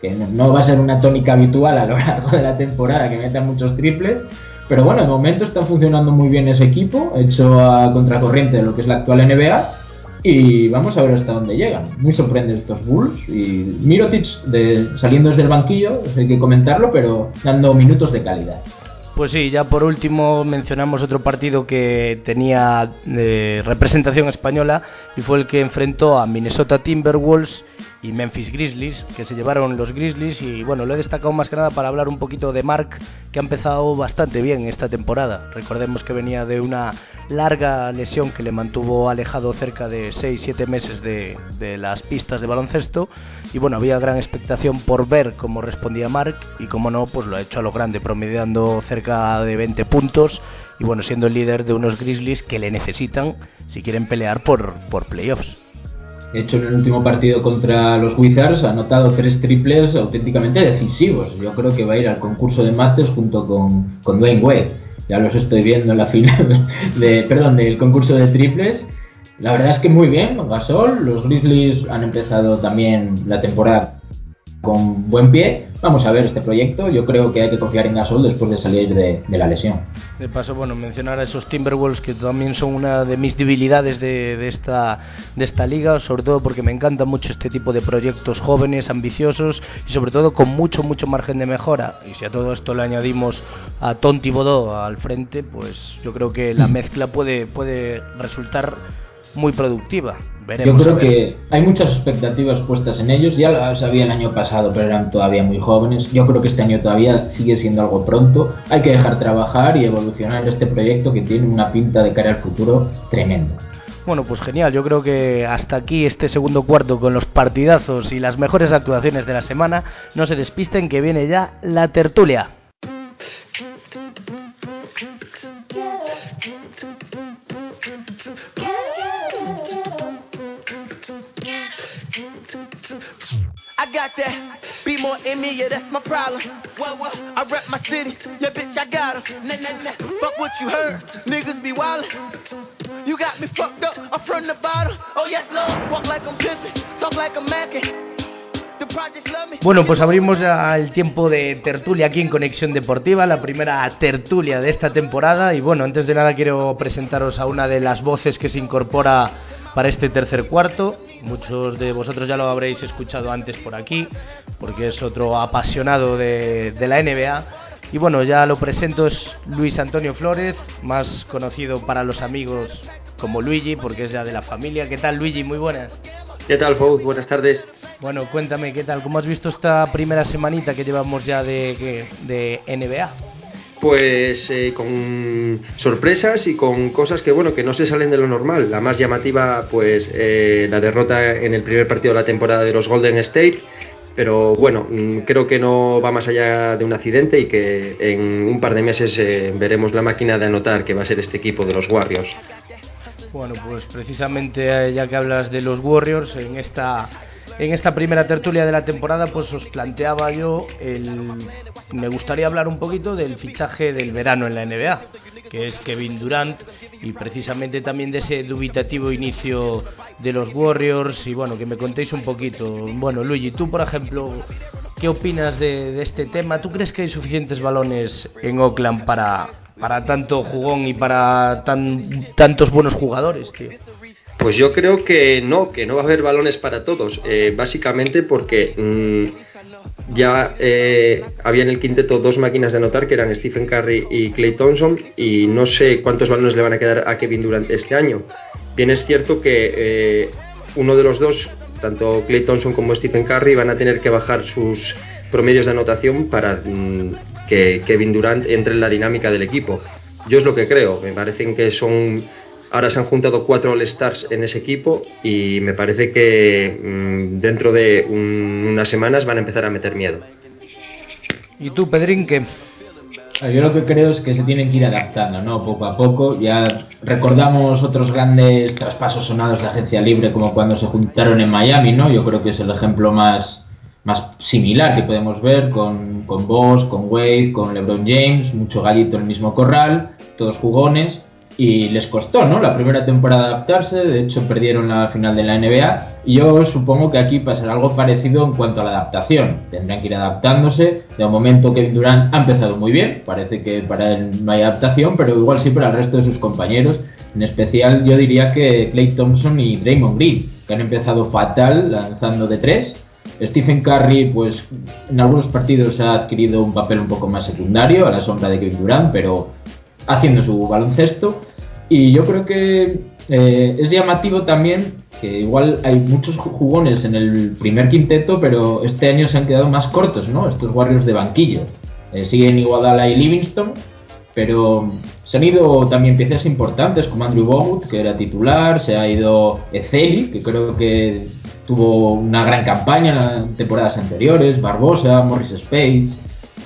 Que no, va a ser una tónica habitual a lo *laughs* largo de la temporada que metan muchos triples. Pero bueno, de momento está funcionando muy bien ese equipo, hecho a contracorriente de lo que es la actual NBA. Y vamos a ver hasta dónde llegan. Muy sorprendentes estos Bulls. Y Mirotic saliendo desde el banquillo, hay que comentarlo, pero dando minutos de calidad. Pues sí, ya por último mencionamos otro partido que tenía eh, representación española y fue el que enfrentó a Minnesota Timberwolves y Memphis Grizzlies, que se llevaron los Grizzlies y bueno, lo he destacado más que nada para hablar un poquito de Mark, que ha empezado bastante bien esta temporada. Recordemos que venía de una larga lesión que le mantuvo alejado cerca de 6-7 meses de, de, las pistas de baloncesto y bueno, había gran expectación por ver cómo respondía Mark y como no, pues lo ha hecho a lo grande, promediando cerca de 20 puntos y bueno, siendo el líder de unos Grizzlies que le necesitan si quieren pelear por, por playoffs hecho en el último partido contra los Wizards ha anotado tres triples auténticamente decisivos. Yo creo que va a ir al concurso de mates junto con, con Dwayne Wade. ya los estoy viendo en la *laughs* final de, perdón, del concurso de triples. La verdad es que muy bien, Gasol, los Grizzlies han empezado también la temporada con buen pie. Vamos a ver este proyecto. Yo creo que hay que confiar en Gasol después de salir de, la lesión. De paso, bueno, mencionar a esos Timberwolves que también son una de mis debilidades de, esta, de esta liga, sobre todo porque me encanta mucho este tipo de proyectos jóvenes, ambiciosos y sobre todo con mucho, mucho margen de mejora. Y si a todo esto le añadimos a Tonti Bodó al frente, pues yo creo que la mm. mezcla puede, puede resultar muy productiva. Yo creo que hay muchas expectativas puestas en ellos. Ya lo sabía el año pasado, pero eran todavía muy jóvenes. Yo creo que este año todavía sigue siendo algo pronto. Hay que dejar trabajar y evolucionar este proyecto que tiene una pinta de cara al futuro tremenda. Bueno, pues genial. Yo creo que hasta aquí este segundo cuarto con los partidazos y las mejores actuaciones de la semana. No se despisten que viene ya la tertulia. Got that. Be more in me, yeah, that's my problem. Well, well, I rep my city, yeah, bitch, I got em. Nah, nah, nah. Fuck what you heard, niggas be wildin'. You got me fucked up, I'm from the bottom. Oh, yes, Lord, walk like I'm pimpin', talk like I'm mackin'. Bueno, pues abrimos ya el tiempo de tertulia aquí en Conexión Deportiva, la primera tertulia de esta temporada. Y bueno, antes de nada quiero presentaros a una de las voces que se incorpora para este tercer cuarto. Muchos de vosotros ya lo habréis escuchado antes por aquí, porque es otro apasionado de, la NBA. Y bueno, ya lo presento, es Luis Antonio Flores, más conocido para los amigos como Luigi, porque es ya de la familia. ¿Qué tal, Luigi? Muy buenas. ¿Qué tal, Fou? Buenas tardes. Bueno, cuéntame, ¿qué tal? ¿Cómo has visto esta primera semanita que llevamos ya de, de NBA? Pues eh, con sorpresas y con cosas que bueno que no se salen de lo normal. La más llamativa, pues eh, la derrota en el primer partido de la temporada de los Golden State. Pero bueno, mm, creo que no va más allá de un accidente y que en un par de meses eh, veremos la máquina de anotar que va a ser este equipo de los Warriors. Bueno, pues precisamente ya que hablas de los Warriors, en esta en esta primera tertulia de la temporada, pues os planteaba yo el. Me gustaría hablar un poquito del fichaje del verano en la NBA, que es Kevin Durant, y precisamente también de ese dubitativo inicio de los Warriors. Y bueno, que me contéis un poquito. Bueno, Luigi, tú, por ejemplo, ¿qué opinas de, de este tema? ¿Tú crees que hay suficientes balones en Oakland para, para tanto jugón y para tan, tantos buenos jugadores, tío? Pues yo creo que no, que no va a haber balones para todos, eh, básicamente porque mm, ya eh, había en el quinteto dos máquinas de anotar que eran Stephen Curry y Clay Thompson y no sé cuántos balones le van a quedar a Kevin durante este año. Bien es cierto que eh, uno de los dos, tanto Clay Thompson como Stephen Curry, van a tener que bajar sus promedios de anotación para mm, que Kevin Durant entre en la dinámica del equipo. Yo es lo que creo, me parecen que son Ahora se han juntado cuatro All-Stars en ese equipo y me parece que mm, dentro de unas semanas van a empezar a meter miedo. ¿Y tú, Pedrín, qué? Yo lo que creo es que se tienen que ir adaptando, ¿no? Poco a poco. Ya recordamos otros grandes traspasos sonados de agencia libre, como cuando se juntaron en Miami, ¿no? Yo creo que es el ejemplo más, más similar que podemos ver con, con Boss, con Wade, con LeBron James, mucho gallito en el mismo corral, todos jugones y les costó, ¿no? La primera temporada adaptarse, de hecho perdieron la final de la NBA y yo supongo que aquí pasará algo parecido en cuanto a la adaptación. Tendrán que ir adaptándose. De momento Kevin Durant ha empezado muy bien, parece que para él no hay adaptación, pero igual sí para el resto de sus compañeros. En especial yo diría que Clay Thompson y Draymond Green, que han empezado fatal lanzando de tres. Stephen Curry, pues en algunos partidos ha adquirido un papel un poco más secundario a la sombra de Kevin Durant, pero haciendo su baloncesto. Y yo creo que eh, es llamativo también que igual hay muchos jugones en el primer quinteto, pero este año se han quedado más cortos, ¿no? Estos guardios de banquillo. Eh, siguen Iguadala y Livingston, pero se han ido también piezas importantes como Andrew Bogut, que era titular, se ha ido Ezeli, que creo que tuvo una gran campaña en temporadas anteriores, Barbosa, Morris Spades.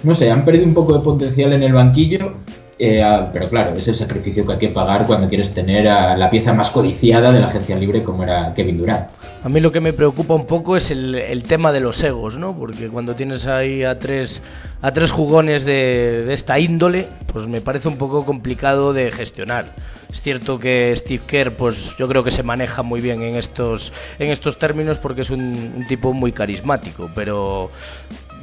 No sé, han perdido un poco de potencial en el banquillo Eh, pero claro, es el sacrificio que hay que pagar cuando quieres tener a la pieza más codiciada de la agencia libre como era Kevin Durant. A mí lo que me preocupa un poco es el, tema de los egos, ¿no? Porque cuando tienes ahí a tres, a tres jugones de, de esta índole, pues me parece un poco complicado de gestionar. Es cierto que Steve Kerr, pues yo creo que se maneja muy bien en estos, en estos términos porque es un, tipo muy carismático, pero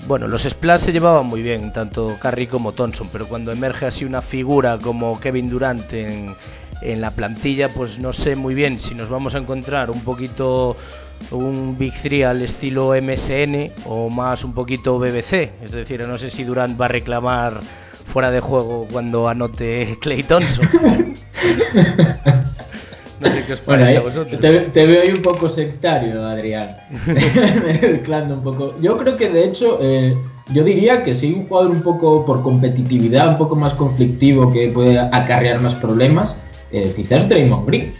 bueno, los Splash se llevaban muy bien, tanto Curry como Thompson, pero cuando emerge así una figura como Kevin Durant en, en la plantilla, pues no sé muy bien si nos vamos a encontrar un poquito un Big 3 al estilo MSN o más un poquito BBC, es decir, no sé si Durant va a reclamar fuera de juego cuando anote Clay Thompson. *laughs* No sé qué os parece a vosotros. Te, veo ahí un poco sectario, Adrián. *laughs* *laughs* Mezclando un poco. Yo creo que de hecho, eh, yo diría que si un jugador un poco por competitividad, un poco más conflictivo, que puede acarrear más problemas, eh, quizás Draymond Green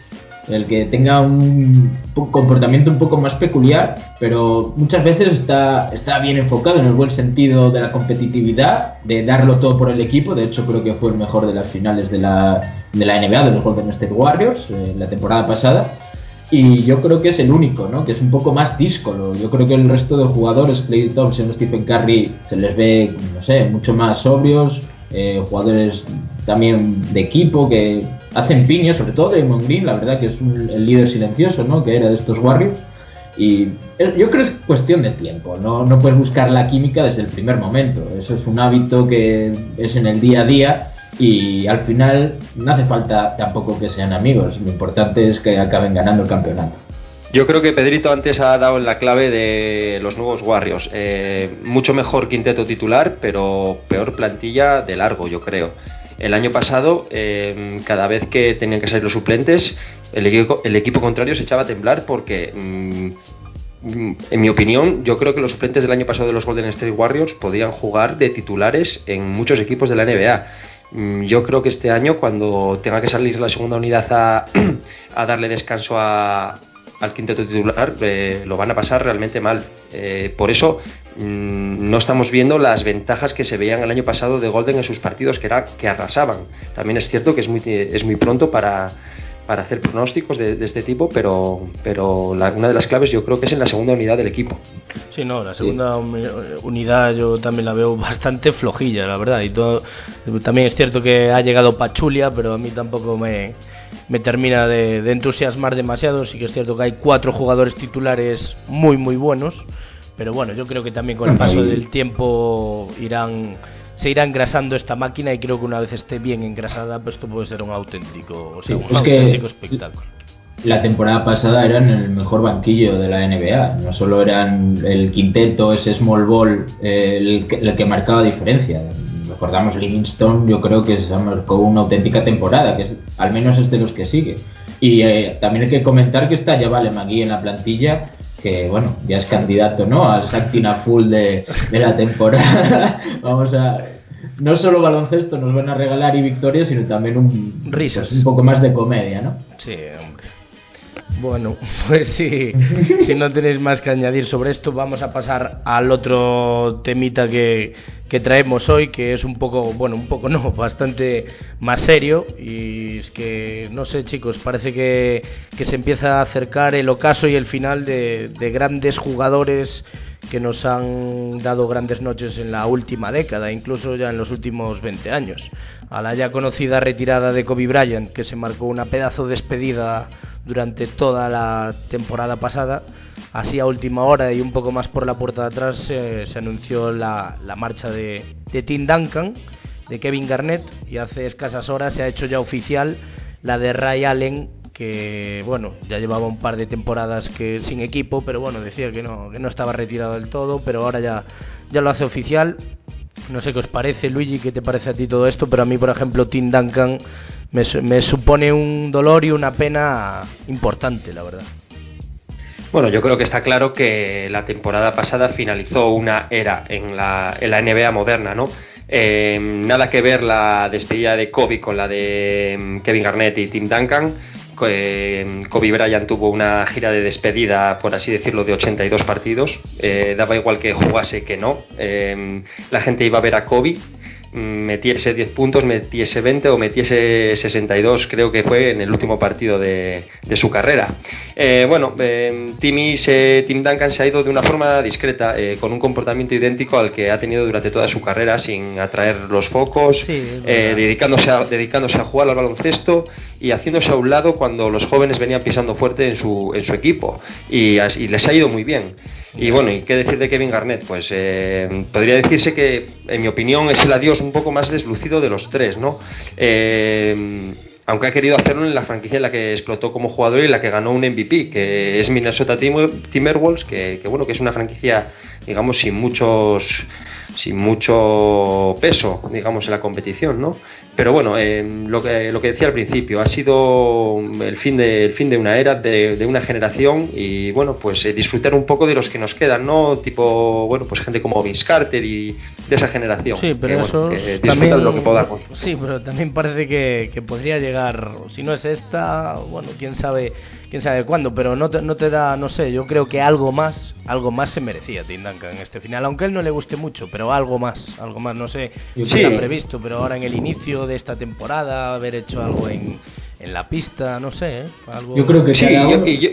el que tenga un comportamiento un poco más peculiar, pero muchas veces está, está bien enfocado en el buen sentido de la competitividad, de darlo todo por el equipo. De hecho, creo que fue el mejor de las finales de la, de la NBA, de los Golden State Warriors, eh, la temporada pasada. Y yo creo que es el único, ¿no? Que es un poco más díscolo. Yo creo que el resto de jugadores, Clay Thompson, Stephen Curry, se les ve, no sé, mucho más sobrios, eh, jugadores también de equipo que hacen piña, sobre todo Damon Green, la verdad que es el líder silencioso, ¿no? Que era de estos Warriors. Y yo creo que es cuestión de tiempo, ¿no? no puedes buscar la química desde el primer momento. Eso es un hábito que es en el día a día y al final no hace falta tampoco que sean amigos. Lo importante es que acaben ganando el campeonato. Yo creo que Pedrito antes ha dado la clave de los nuevos Warriors. Eh, mucho mejor quinteto titular, pero peor plantilla de largo, yo creo. El año pasado, em, cada vez que tenían que salir los suplentes, el equipo, el equipo contrario se echaba a temblar porque, mm, en mi opinión, yo creo que los suplentes del año pasado de los Golden State Warriors podían jugar de titulares en muchos equipos de la NBA. Mm, yo creo que este año, cuando tenga que salir la segunda unidad a *clears throat* darle descanso a, al quinteto titular, eh, lo van a pasar realmente mal. Eh, por eso mm, no estamos viendo las ventajas que se veían el año pasado de Golden en sus partidos, que era que arrasaban. También es cierto que es muy, es muy pronto para, para hacer pronósticos de, este tipo, pero, pero una de las claves yo creo que es en la segunda unidad del equipo. Sí, no, la segunda unidad yo también la veo *laughs* bastante flojilla, la verdad. Y todo, también es cierto que ha llegado Pachulia, pero a mí tampoco me, me termina de, de, entusiasmar demasiado. Sí que es cierto que hay cuatro jugadores titulares muy, muy buenos. Pero bueno, yo creo que también con el paso del tiempo irán se irá engrasando esta máquina y creo que una vez esté bien engrasada, pues esto puede ser un auténtico, o sea, un auténtico espectáculo. La temporada pasada eran el mejor banquillo de la NBA, no solo eran el quinteto, ese small ball, el, el, que marcaba diferencia. Recordamos Livingston, yo creo que se marcó una auténtica temporada, que al menos es de los que sigue. Y eh, también hay que comentar que está ya Vale Magui en la plantilla que bueno, ya es candidato ¿no? al Sactina Full de, de la temporada. *laughs* Vamos a. No solo baloncesto nos van a regalar y victorias, sino también un, Risas. un poco más de comedia, ¿no? Sí, hombre. Bueno, *laughs* pues sí, si no tenéis más que añadir sobre esto, vamos a pasar al otro temita que, que traemos hoy, que es un poco, bueno, un poco no, *laughs* bastante más serio. Y es que, no sé chicos, parece que, que se empieza a acercar el ocaso y el final de, de grandes jugadores que nos han dado grandes noches en la última década, incluso ya en los últimos 20 años. A la ya conocida retirada de Kobe Bryant, que se marcó una pedazo despedida durante toda la temporada pasada, así a última hora y un poco más por la puerta de atrás se anunció la, marcha de Tim Duncan, de Kevin Garnett, y hace escasas horas se ha hecho ya oficial la de Ray Allen que bueno, ya llevaba un par de temporadas que sin equipo, pero bueno, decía que no, que no estaba retirado del todo, pero ahora ya, ya lo hace oficial. No sé qué os parece, Luigi, qué te parece a ti todo esto, pero a mí, por ejemplo, Tim Duncan me, supone un dolor y una pena importante, la verdad. Bueno, yo creo que está claro que la temporada pasada finalizó una era en la, en la NBA moderna, ¿no? Eh, nada que ver la despedida de Kobe con la de mm, Kevin Garnett y Tim Duncan. Kobe Bryant tuvo una gira de despedida, por así decirlo, de 82 partidos. Eh, daba igual que jugase que no. Eh, la gente iba a ver a Kobe metiese 10 puntos, metiese 20 o metiese 62, creo que fue en el último partido de, su carrera. Eh, bueno, eh, Timmy Tim Duncan se ha ido de una forma discreta, eh, con un comportamiento idéntico al que ha tenido durante toda su carrera, sin atraer los focos, dedicándose, a, dedicándose a jugar al baloncesto y haciéndose a un lado cuando los jóvenes venían pisando fuerte en su, en su equipo. Y, y les ha ido muy bien. Y bueno, ¿y qué decir de Kevin Garnett? Pues eh, podría decirse que, en mi opinión, es el adiós un poco más deslucido de los tres, ¿no? Eh, aunque ha querido hacerlo en la franquicia en la que explotó como jugador y en la que ganó un MVP, que es Minnesota Timberwolves, que, que bueno, que es una franquicia, digamos, sin muchos sin mucho peso, digamos, en la competición, ¿no? Pero bueno, eh, lo, que, lo que decía al principio, ha sido el fin de, fin de una era, de, una generación y bueno, pues eh, disfrutar un poco de los que nos quedan, ¿no? Tipo, bueno, pues gente como Vince Carter y de esa generación. Sí, pero eso también, lo que podamos. Sí, pero también parece que, que podría llegar, si no es esta, bueno, quién sabe quién sabe cuándo, pero no te, no te da, no sé, yo creo que algo más, algo más se merecía Tim Duncan en este final, aunque a él no le guste mucho, pero algo más, algo más, no sé si está previsto, pero ahora en el inicio de esta temporada, haber hecho algo en, en la pista, no sé, ¿eh? algo... Yo creo que sí,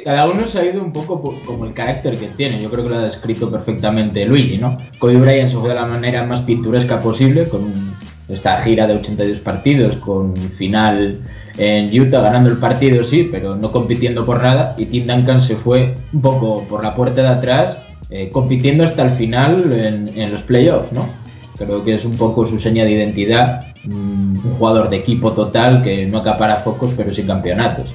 cada, uno, se ha ido un poco como el carácter que tiene, yo creo que lo ha descrito perfectamente Luigi, ¿no? Kobe Bryant se fue de la manera más pinturesca posible, con esta gira de 82 partidos, con final en Utah ganando el partido, sí, pero no compitiendo por nada. Y Tim Duncan se fue un poco por la puerta de atrás, eh, compitiendo hasta el final en, los playoffs, ¿no? Creo que es un poco su seña de identidad, un jugador de equipo total que no acapara focos, pero sin campeonatos.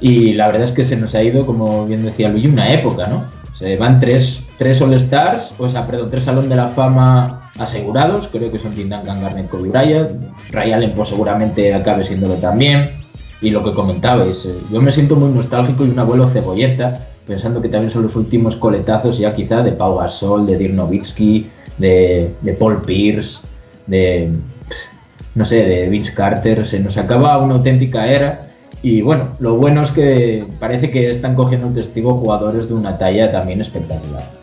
Y la verdad es que se nos ha ido, como bien decía Luigi, una época, ¿no? Se van tres, tres All-Stars, o sea, perdón, tres Salón de la Fama asegurados, creo que son Tim Duncan, Garnett, Kobe Bryant, Ray Allen pues seguramente acabe siéndolo también, y lo que comentabais, eh, yo me siento muy nostálgico y un abuelo cebolleta, pensando que también son los últimos coletazos ya quizá de Pau Gasol, de Dirk Nowitzki, de, Paul Pierce, de no sé, de Vince Carter, se nos acaba una auténtica era. Y bueno, lo bueno es que parece que están cogiendo un testigo jugadores de una talla también espectacular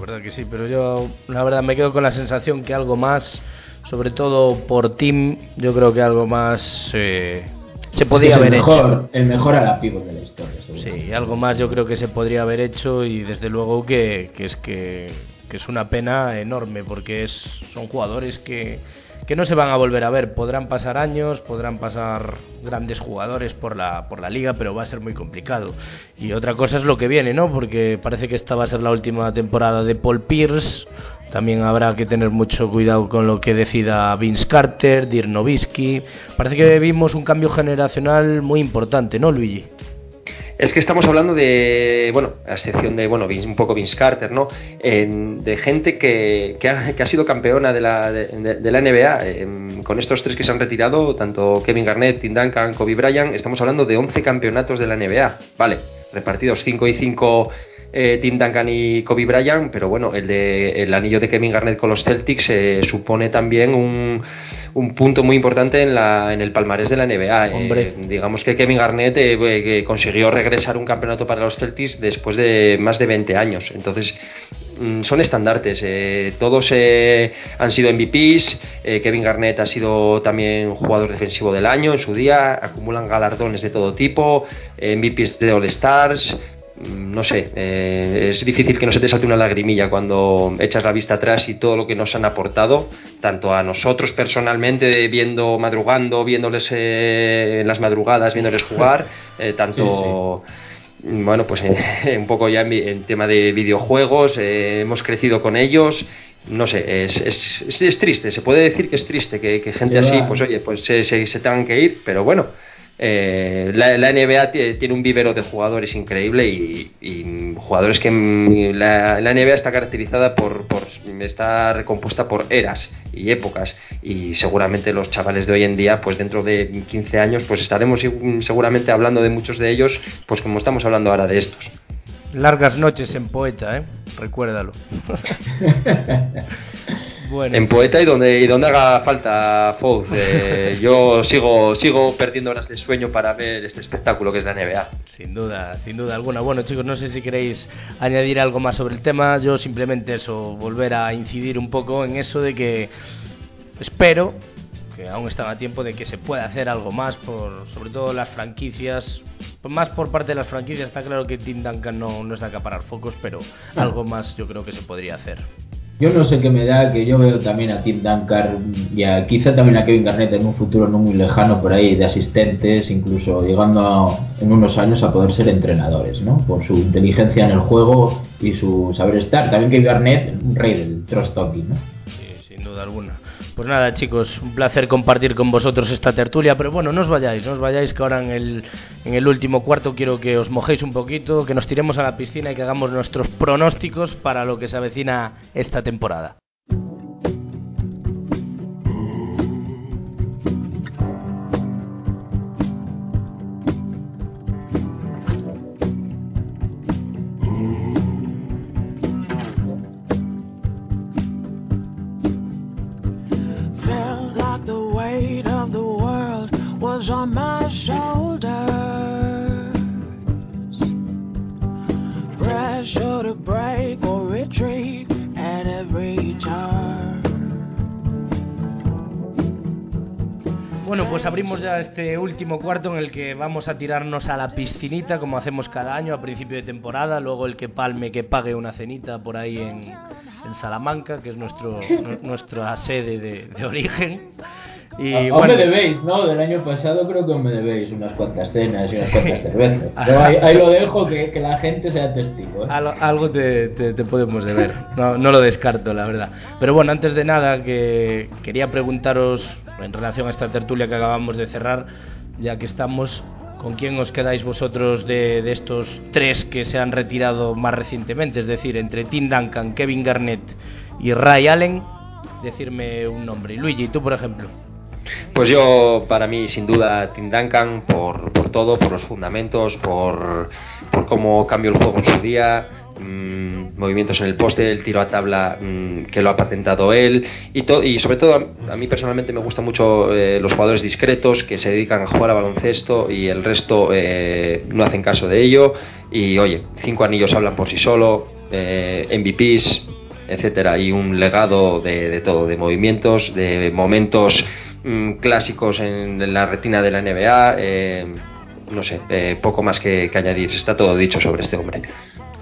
verdad que sí, pero yo la verdad me quedo con la sensación que algo más, sobre todo por Team, yo creo que algo más eh, se podría haber hecho. El mejor a la de la historia. Sí, algo más yo creo que se podría haber hecho y desde luego que, que es que, que, es una pena enorme porque es, son jugadores que que no se van a volver a ver. Podrán pasar años, podrán pasar grandes jugadores por la, por la liga, pero va a ser muy complicado. Y otra cosa es lo que viene, ¿no? Porque parece que esta va a ser la última temporada de Paul Pierce. También habrá que tener mucho cuidado con lo que decida Vince Carter, Dirk. Parece que vimos un cambio generacional muy importante, ¿no, Luigi? Es que estamos hablando de, bueno, a excepción de, bueno, un poco Vince Carter, ¿no? de gente que, que, ha, sido campeona de la, de, la NBA. con estos tres que se han retirado, tanto Kevin Garnett, Tim Duncan, Kobe Bryant, estamos hablando de 11 campeonatos de la NBA. Vale, repartidos 5 y 5 eh, Tim Duncan y Kobe Bryant, pero bueno, el, de, el anillo de Kevin Garnett con los Celtics eh, supone también un, un, punto muy importante en, la, en el palmarés de la NBA. Eh, digamos que Kevin Garnett eh, consiguió regresar un campeonato para los Celtics después de más de 20 años. Entonces, mm, son estandartes. todos han sido MVPs. Kevin Garnett ha sido también jugador defensivo del año en su día. Acumulan galardones de todo tipo. MVPs de All Stars no sé, eh, es difícil que no se te salte una lagrimilla cuando echas la vista atrás y todo lo que nos han aportado, tanto a nosotros personalmente, viendo, madrugando, viéndoles eh, en las madrugadas, viéndoles jugar, *laughs* eh, tanto... Bueno, pues *laughs* un poco ya en, tema de videojuegos, hemos crecido con ellos no sé, es, es, es, triste, se puede decir que es triste que, gente así, pues oye, pues se, se, se, tengan que ir, pero bueno, eh, la, NBA tiene un vivero de jugadores increíble y, jugadores que mm, la, NBA está caracterizada por, por, está recompuesta por eras y épocas. Y seguramente los chavales de hoy en día pues dentro de 15 años pues estaremos seguramente hablando de muchos de ellos pues como estamos hablando ahora de estos. Largas noches en poeta ¿eh? recuérdalo *laughs* en poeta y donde, y donde haga falta Fouz. Eh, *laughs* yo sigo, sigo perdiendo horas de sueño para ver este espectáculo que es la NBA. Sin duda, sin duda alguna. Bueno, chicos, no sé si queréis añadir algo más sobre el tema. Yo simplemente eso, volver a incidir un poco en eso de que espero que aún están a tiempo de que se pueda hacer algo más por sobre todo las franquicias más por parte de las franquicias está claro que Tim Duncan no, no es de acaparar focos pero algo más yo creo que se podría hacer yo no sé qué me da que yo veo también a Tim Duncan y a, quizá también a Kevin Garnett en un futuro no muy lejano por ahí de asistentes, incluso llegando en unos años a poder ser entrenadores, ¿no? Por su inteligencia en el juego y su saber estar. También Kevin Garnett, un rey del trust talking, ¿no? Duda alguna. Pues nada, chicos, un placer compartir con vosotros esta tertulia, pero bueno, no os vayáis, no os vayáis que ahora en el, en el último cuarto quiero que os mojéis un poquito, que nos tiremos a la piscina y que hagamos nuestros pronósticos para lo que se avecina esta temporada. Bueno, pues abrimos ya este último cuarto en el que vamos a tirarnos a la piscinita como hacemos cada año a principio de temporada, luego el que palme que pague una cenita por ahí en, Salamanca, que es nuestro, nuestra sede de origen. Y, aún me debéis, ¿no? Del año pasado creo que me debéis unas cuantas cenas y unas cuantas cervezas. *laughs* ahí, lo dejo que, que, la gente sea testigo. ¿eh? Algo, te, te, podemos deber, no, no lo descarto, la verdad. Pero bueno, antes de nada, que quería preguntaros en relación a esta tertulia que acabamos de cerrar, ya que estamos, ¿con quién os quedáis vosotros de, de estos tres que se han retirado más recientemente? Es decir, entre Tim Duncan, Kevin Garnett y Ray Allen, decirme un nombre. Luigi, tú por ejemplo. Pues yo, para mí, sin duda, Tim Duncan, por, por todo, por los fundamentos, por, por, cómo cambió el juego en su día, mmm, movimientos en el poste, el tiro a tabla mmm, que lo ha patentado él, y, y sobre todo, a mí personalmente me gustan mucho eh, los jugadores discretos que se dedican a jugar a baloncesto y el resto eh, no hacen caso de ello. Y oye, cinco anillos hablan por sí solo, eh, MVPs, etcétera, y un legado de, todo, de movimientos, de momentos Mm, clásicos en, la retina de la NBA. Eh, no sé, eh, poco más que, añadir. Está todo dicho sobre este hombre.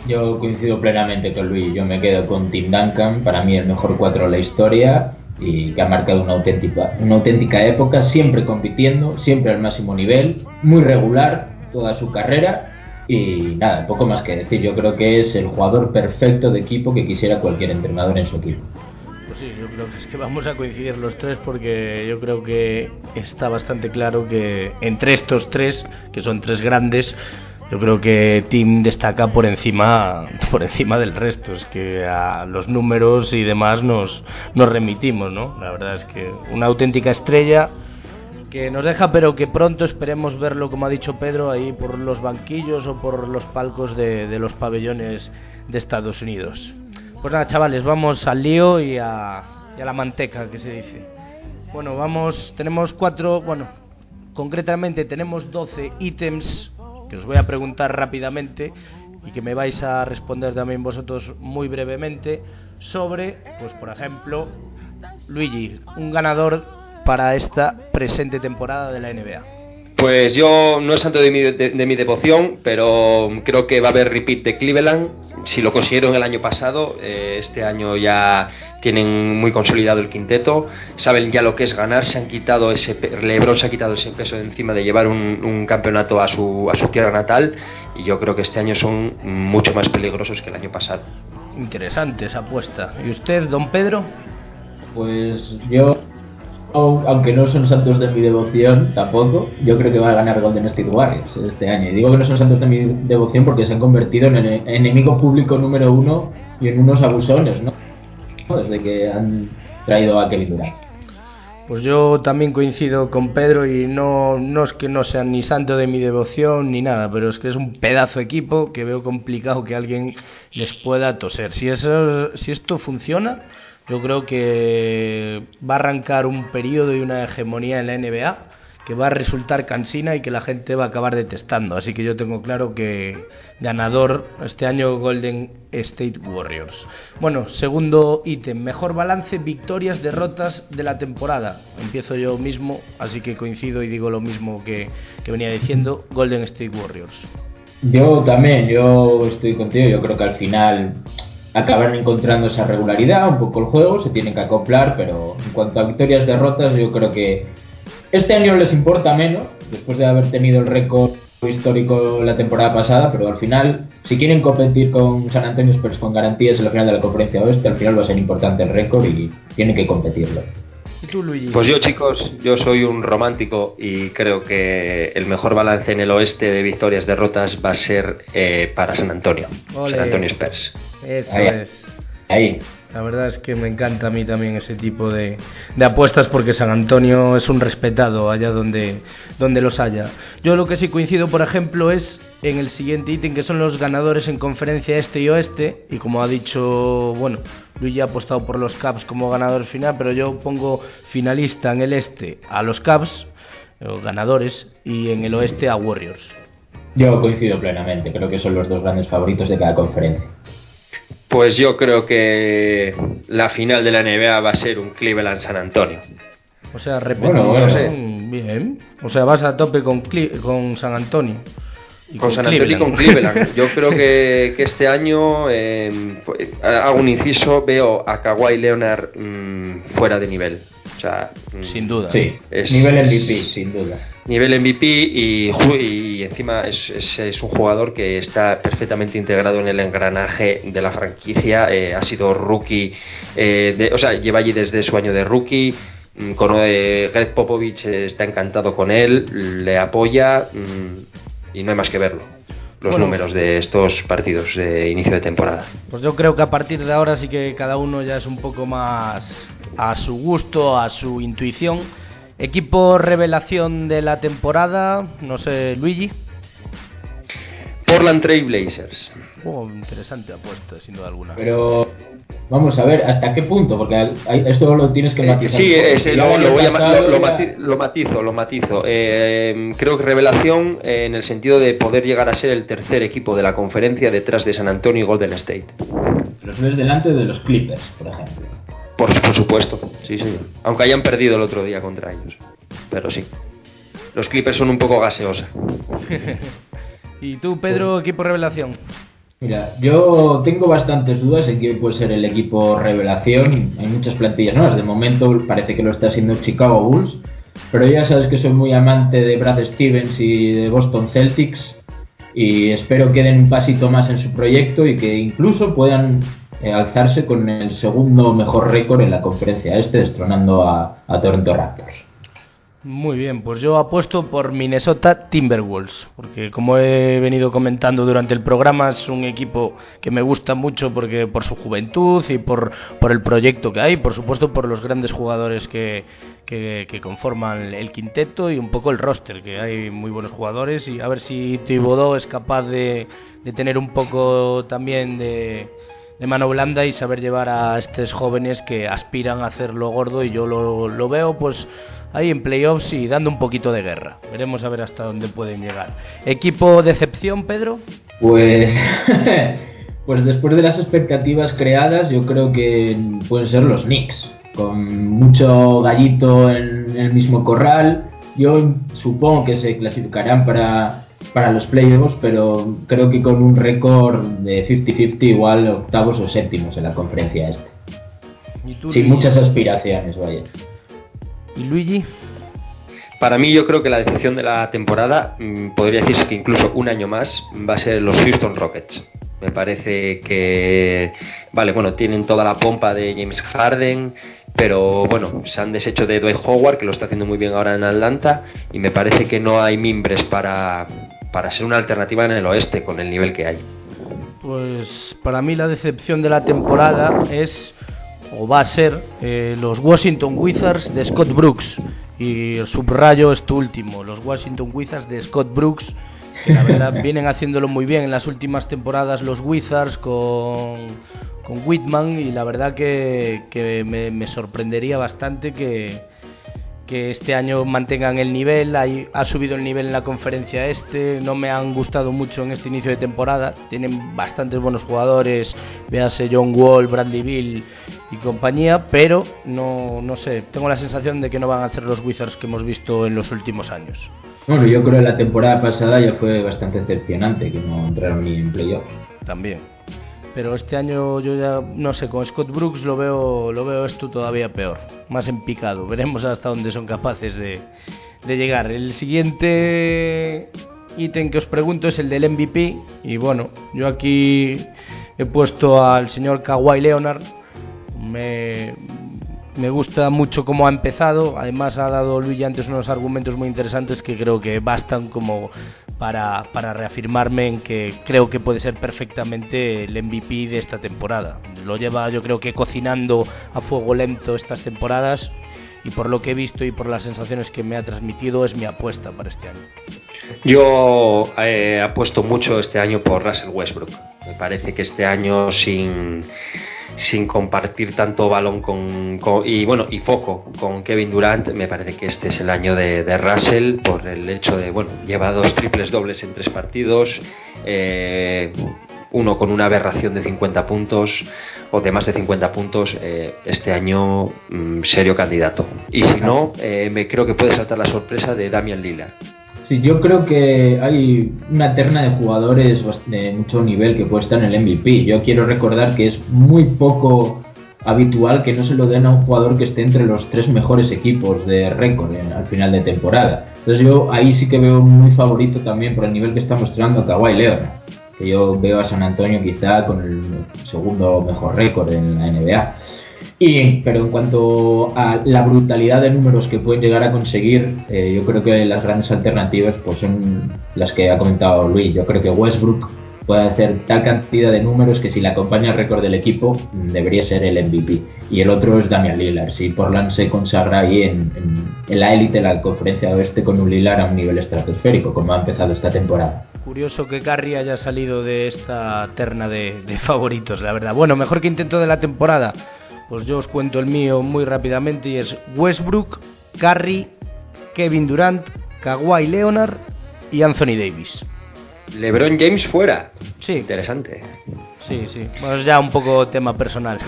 Yo coincido plenamente con Luis. Yo me quedo con Tim Duncan. Para mí el mejor cuatro de la historia y que ha marcado una auténtica, una auténtica época, siempre compitiendo, siempre al máximo nivel, muy regular toda su carrera y nada, poco más que decir. Yo creo que es el jugador perfecto de equipo que quisiera cualquier entrenador en su equipo. Pues sí, yo creo que es que vamos a coincidir los tres porque yo creo que está bastante claro que entre estos tres, que son tres grandes, yo creo que Tim destaca por encima por encima del resto. Es que a los números y demás nos nos remitimos no la verdad es que una auténtica estrella que nos deja pero que pronto esperemos verlo como ha dicho Pedro ahí por los banquillos o por los palcos de, los pabellones de Estados Unidos. Pues nada, chavales, vamos al lío y a, la manteca, que se dice. Bueno, vamos, tenemos cuatro, bueno, concretamente tenemos 12 ítems que os voy a preguntar rápidamente y que me vais a responder también vosotros muy brevemente sobre, pues por ejemplo, Luigi, un ganador para esta presente temporada de la NBA. Pues yo no es santo de mi, de, mi, devoción, pero creo que va a haber repeat de Cleveland. Si lo consiguieron el año pasado, eh, este año ya tienen muy consolidado el quinteto, saben ya lo que es ganar, se han quitado ese Lebron se ha quitado ese peso de encima de llevar un, un, campeonato a su, a su tierra natal y yo creo que este año son mucho más peligrosos que el año pasado. Interesante esa apuesta. ¿Y usted, don Pedro? Pues yo aunque no son santos de mi devoción tampoco, yo creo que va a ganar Golden State Warriors este año. Y digo que no son santos de mi devoción porque se han convertido en el enemigo público número uno y en unos abusones, ¿no? Desde que han traído a Kevin Durant. Pues yo también coincido con Pedro y no, no es que no sean ni santo de mi devoción ni nada, pero es que es un pedazo de equipo que veo complicado que alguien les pueda toser. Si, eso, si esto funciona, Yo creo que va a arrancar un periodo y una hegemonía en la NBA que va a resultar cansina y que la gente va a acabar detestando. Así que yo tengo claro que ganador este año Golden State Warriors. Bueno, segundo ítem, mejor balance, victorias, derrotas de la temporada. Empiezo yo mismo, así que coincido y digo lo mismo que, que venía diciendo Golden State Warriors. Yo también, yo estoy contigo, yo creo que al final acaban encontrando esa regularidad, un poco el juego, se tienen que acoplar, pero en cuanto a victorias, derrotas, yo creo que este año les importa menos, después de haber tenido el récord histórico la temporada pasada, pero al final, si quieren competir con San Antonio Spurs con garantías en la final de la conferencia oeste, al final va a ser importante el récord y tienen que competirlo. Pues yo chicos, yo soy un romántico y creo que el mejor balance en el oeste de victorias derrotas va a ser eh, para San Antonio, San Antonio Spurs. Eso es. Ahí. La verdad es que me encanta a mí también ese tipo de, apuestas porque San Antonio es un respetado allá donde, donde los haya. Yo lo que sí coincido, por ejemplo, es en el siguiente ítem que son los ganadores en conferencia este y oeste. Y como ha dicho, bueno, Luis ya ha apostado por los Caps como ganador final, pero yo pongo finalista en el este a los Caps, ganadores, y en el oeste a Warriors. Yo coincido plenamente, creo que son los dos grandes favoritos de cada conferencia. Pues yo creo que la final de la NBA va a ser un Cleveland San Antonio. O sea, repetimos, bueno, bueno. bien. O sea, vas a tope con, con San Antonio. Y con, con San Antonio y con Cleveland. Yo creo que, *laughs* que este año, eh, hago un inciso, veo a Kawhi Leonard mmm, fuera de nivel. O sea, mmm, sin duda. Sí, es, nivel MVP, es, sin duda. Nivel MVP y, y encima es, es, es, un jugador que está perfectamente integrado en el engranaje de la franquicia. Eh, ha sido rookie, eh, de, o sea, lleva allí desde su año de rookie. Con eh, Greg Popovich está encantado con él, le apoya. Mmm, y no hay más que verlo los bueno, números de estos partidos de inicio de temporada. Pues yo creo que a partir de ahora sí que cada uno ya es un poco más a su gusto, a su intuición. Equipo revelación de la temporada, no sé, Luigi. Portland Trail Blazers. Oh, interesante apuesta, sin duda alguna. Pero vamos a ver, ¿hasta qué punto? Porque esto lo tienes que matizar. Eh, sí, ese, lo, lo, voy a, lo, lo, matiz, lo, matizo, lo matizo. Eh, creo que revelación eh, en el sentido de poder llegar a ser el tercer equipo de la conferencia detrás de San Antonio y Golden State. Los ves delante de los Clippers, por ejemplo. Por, por supuesto, sí, sí. Aunque hayan perdido el otro día contra ellos. Pero sí. Los Clippers son un poco gaseosa. *laughs* ¿Y tú, Pedro, equipo revelación? Mira, yo tengo bastantes dudas en quién puede ser el equipo revelación. Hay muchas plantillas nuevas. De momento parece que lo está haciendo Chicago Bulls. Pero ya sabes que soy muy amante de Brad Stevens y de Boston Celtics. Y espero que den un pasito más en su proyecto y que incluso puedan eh, alzarse con el segundo mejor récord en la conferencia este, destronando a, Toronto Raptors. Muy bien, pues yo apuesto por Minnesota Timberwolves, porque como he venido comentando durante el programa, es un equipo que me gusta mucho porque por su juventud y por, por el proyecto que hay, por supuesto por los grandes jugadores que, que, que, conforman el quinteto y un poco el roster, que hay muy buenos jugadores y a ver si Thibodeau es capaz de, de tener un poco también de, de mano blanda y saber llevar a estos jóvenes que aspiran a hacerlo gordo y yo lo, lo veo pues ahí en playoffs y dando un poquito de guerra. Veremos a ver hasta dónde pueden llegar. ¿Equipo decepción, Pedro? Pues, *laughs* pues después de las expectativas creadas, yo creo que pueden ser los Knicks, con mucho gallito en el mismo corral. Yo supongo que se clasificarán para, para los playoffs, pero creo que con un récord de 50-50 igual octavos o séptimos en la conferencia este. Sin muchas aspiraciones, vaya. ¿Y Luigi? Para mí yo creo que la decepción de la temporada mmm, podría decirse que incluso un año más va a ser los Houston Rockets. Me parece que, vale, bueno, tienen toda la pompa de James Harden, pero bueno, se han deshecho de Dwight Howard, que lo está haciendo muy bien ahora en Atlanta, y me parece que no hay mimbres para, para ser una alternativa en el oeste con el nivel que hay. Pues para mí la decepción de la temporada es o va a ser eh, los Washington Wizards de Scott Brooks y subrayo es tu último, los Washington Wizards de Scott Brooks la verdad *laughs* vienen haciéndolo muy bien en las últimas temporadas los Wizards con, con Whitman y la verdad que, que me, sorprendería bastante que, que este año mantengan el nivel, ha subido el nivel en la conferencia este, no me han gustado mucho en este inicio de temporada, tienen bastantes buenos jugadores, véase John Wall, Bradley Bill y compañía, pero no, no sé, tengo la sensación de que no van a ser los Wizards que hemos visto en los últimos años. Bueno, yo creo que la temporada pasada ya fue bastante decepcionante, que no entraron ni en playoff. También. Pero este año yo ya no sé, con Scott Brooks lo veo, lo veo esto todavía peor, más en picado. Veremos hasta dónde son capaces de, de llegar. El siguiente ítem que os pregunto es el del MVP. Y bueno, yo aquí he puesto al señor Kawhi Leonard. Me, me gusta mucho cómo ha empezado. Además, ha dado Luis antes unos argumentos muy interesantes que creo que bastan como para, para, reafirmarme en que creo que puede ser perfectamente el MVP de esta temporada. Lo lleva, yo creo que cocinando a fuego lento estas temporadas y por lo que he visto y por las sensaciones que me ha transmitido es mi apuesta para este año. Yo eh, apuesto mucho este año por Russell Westbrook. Me parece que este año sin sin compartir tanto balón con, y bueno y foco con Kevin Durant. Me parece que este es el año de, Russell por el hecho de bueno lleva dos triples dobles en tres partidos eh, uno con una aberración de 50 puntos o de más de 50 puntos eh, este año mm, serio candidato. Y si no eh, me creo que puede saltar la sorpresa de Damian Lillard Sí, yo creo que hay una terna de jugadores de mucho nivel que puede estar en el MVP. Yo quiero recordar que es muy poco habitual que no se lo den a un jugador que esté entre los tres mejores equipos de récord al final de temporada. Entonces yo ahí sí que veo muy favorito también por el nivel que está mostrando Kawhi Leonard, que yo veo a San Antonio quizá con el segundo mejor récord en la NBA pero en cuanto a la brutalidad de números que pueden llegar a conseguir, eh, yo creo que las grandes alternativas pues son las que ha comentado Luis. Yo creo que Westbrook puede hacer tal cantidad de números que si le acompaña el récord del equipo debería ser el MVP. Y el otro es Damian Lillard. Si Portland se consagra ahí en, la élite de la conferencia oeste con un Lillard a un nivel estratosférico, como ha empezado esta temporada. Curioso que Curry haya salido de esta terna de favoritos, la verdad. Bueno, mejor que intento de la temporada pues yo os cuento el mío muy rápidamente y es Westbrook, Curry, Kevin Durant, Kawhi Leonard y Anthony Davis. LeBron James fuera. Sí. Interesante. Sí, sí. Pues ya un poco tema personal.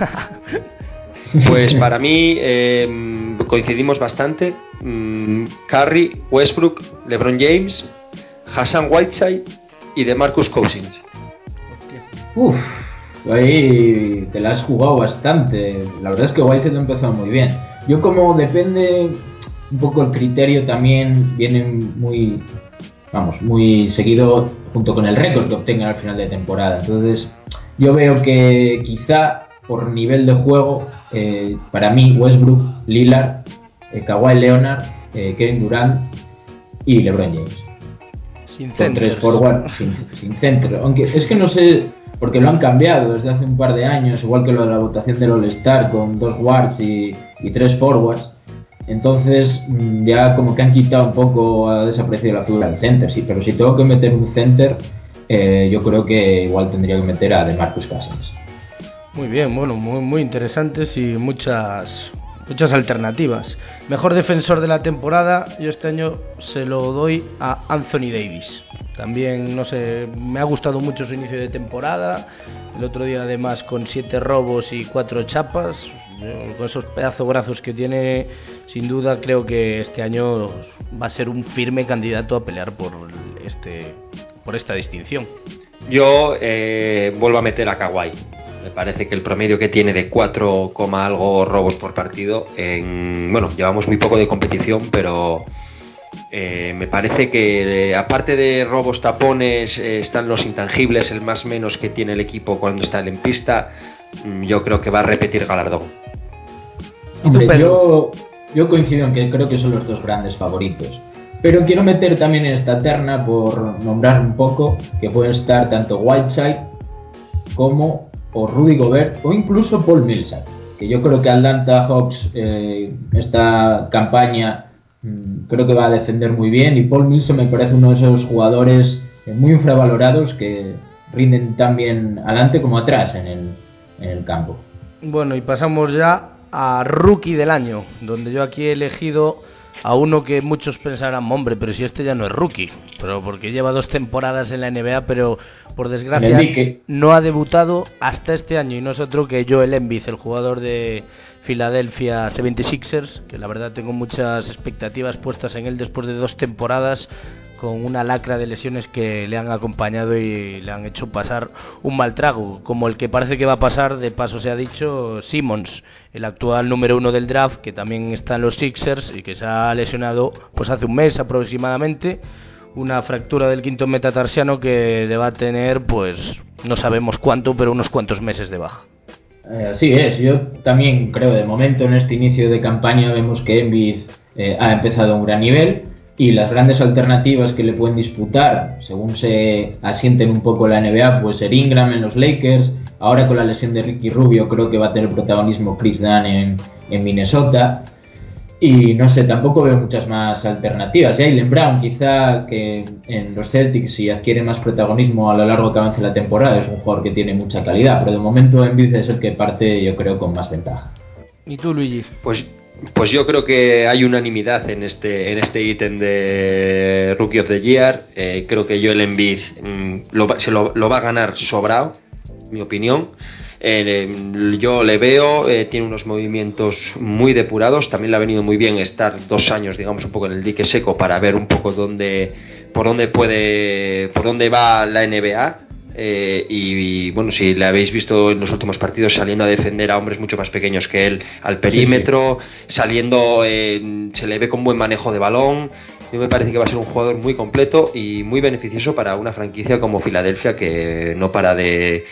*laughs* pues para mí em, coincidimos bastante. Mm, Curry, Westbrook, LeBron James, Hassan Whiteside y de Marcus Cousins. Uf, ahí te la has jugado bastante. La verdad es que ha empezado muy bien. Yo como depende un poco el criterio también viene muy vamos, muy seguido junto con el récord que obtengan al final de temporada. Entonces, yo veo que quizá por nivel de juego, eh, para mí Westbrook, Lillard, eh, Kawhi Leonard, eh, Kevin Durant y LeBron James. Sin tres forward, sin, sin centro. Aunque es que no sé porque lo han cambiado desde hace un par de años, igual que lo de la votación del All-Star con dos guards y, tres forwards. Entonces mm, ya como que han quitado un poco, ha desaparecido la figura del center, sí, pero si tengo que meter un center, eh, yo creo que igual tendría que meter a DeMarcus Cousins. Muy bien, bueno, muy, muy interesantes y muchas, muchas alternativas. Mejor defensor de la temporada, yo este año se lo doy a Anthony Davis. También, no sé, me ha gustado mucho su inicio de temporada. El otro día, además, con siete robos y cuatro chapas, con esos pedazos brazos que tiene, sin duda creo que este año va a ser un firme candidato a pelear por este por esta distinción. Yo eh, vuelvo a meter a Kawhi. Me parece que el promedio que tiene de 4, algo robos por partido, en, bueno, llevamos muy poco de competición, pero eh, me parece que eh, aparte de robos tapones eh, están los intangibles, el más menos que tiene el equipo cuando está en pista. Mm, yo creo que va a repetir galardón. yo, yo coincido en que creo que son los dos grandes favoritos. Pero quiero meter también en esta terna, por nombrar un poco, que pueden estar tanto Whiteside como o Rudy Gobert o incluso Paul Millsap. Que yo creo que Atlanta Hawks esta campaña Mm, creo que va a defender muy bien y Paul Milson me parece uno de esos jugadores muy infravalorados que rinden tan bien adelante como atrás en el, en el campo. Bueno, y pasamos ya a Rookie del Año, donde yo aquí he elegido a uno que muchos pensarán, hombre, pero si este ya no es rookie, pero porque lleva dos temporadas en la NBA, pero por desgracia no ha debutado hasta este año. Y no es otro que Joel Embiid, el jugador de Philadelphia 76ers, que la verdad tengo muchas expectativas puestas en él después de dos temporadas con una lacra de lesiones que le han acompañado y le han hecho pasar un mal trago, como el que parece que va a pasar, de paso se ha dicho, Simmons, el actual número uno del draft, que también está en los Sixers y que se ha lesionado pues hace un mes aproximadamente, una fractura del quinto metatarsiano que le va a tener, pues no sabemos cuánto, pero unos cuantos meses de baja. Eh, así es, yo también creo, de momento en este inicio de campaña vemos que Embiid eh, ha empezado a un gran nivel y las grandes alternativas que le pueden disputar, según se asienten un poco la NBA, pues ser Ingram en los Lakers, ahora con la lesión de Ricky Rubio creo que va a tener protagonismo Chris Dunn en, en Minnesota, y no sé, tampoco veo muchas más alternativas. Jalen Brown, quizá que en los Celtics, si adquiere más protagonismo a lo largo que avance la temporada, es un jugador que tiene mucha calidad, pero de momento Embiid es el que parte, yo creo, con más ventaja. ¿Y tú, Luigi? Pues pues yo creo que hay unanimidad en este en este ítem de Rookie of the Year. Eh, creo que Joel Embiid mm, lo, se lo, va a ganar sobrado, mi opinión. Eh, yo le veo, eh, tiene unos movimientos muy depurados, también le ha venido muy bien estar dos años, digamos, un poco en el dique seco para ver un poco dónde, por dónde puede, por dónde va la NBA. Eh, y, bueno, si le habéis visto en los últimos partidos saliendo a defender a hombres mucho más pequeños que él al perímetro, saliendo, se le ve con buen manejo de balón, me parece que va a ser un jugador muy completo y muy beneficioso para una franquicia como Filadelfia que no para de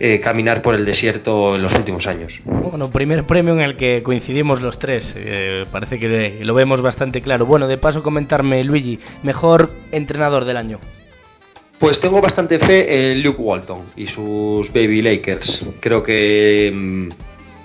eh, caminar por el desierto en los últimos años. Bueno, primer premio en el que coincidimos los tres. Eh, parece que lo vemos bastante claro. Bueno, de paso comentarme, Luigi, mejor entrenador del año. Pues tengo bastante fe en Luke Walton y sus Baby Lakers. Creo que mm,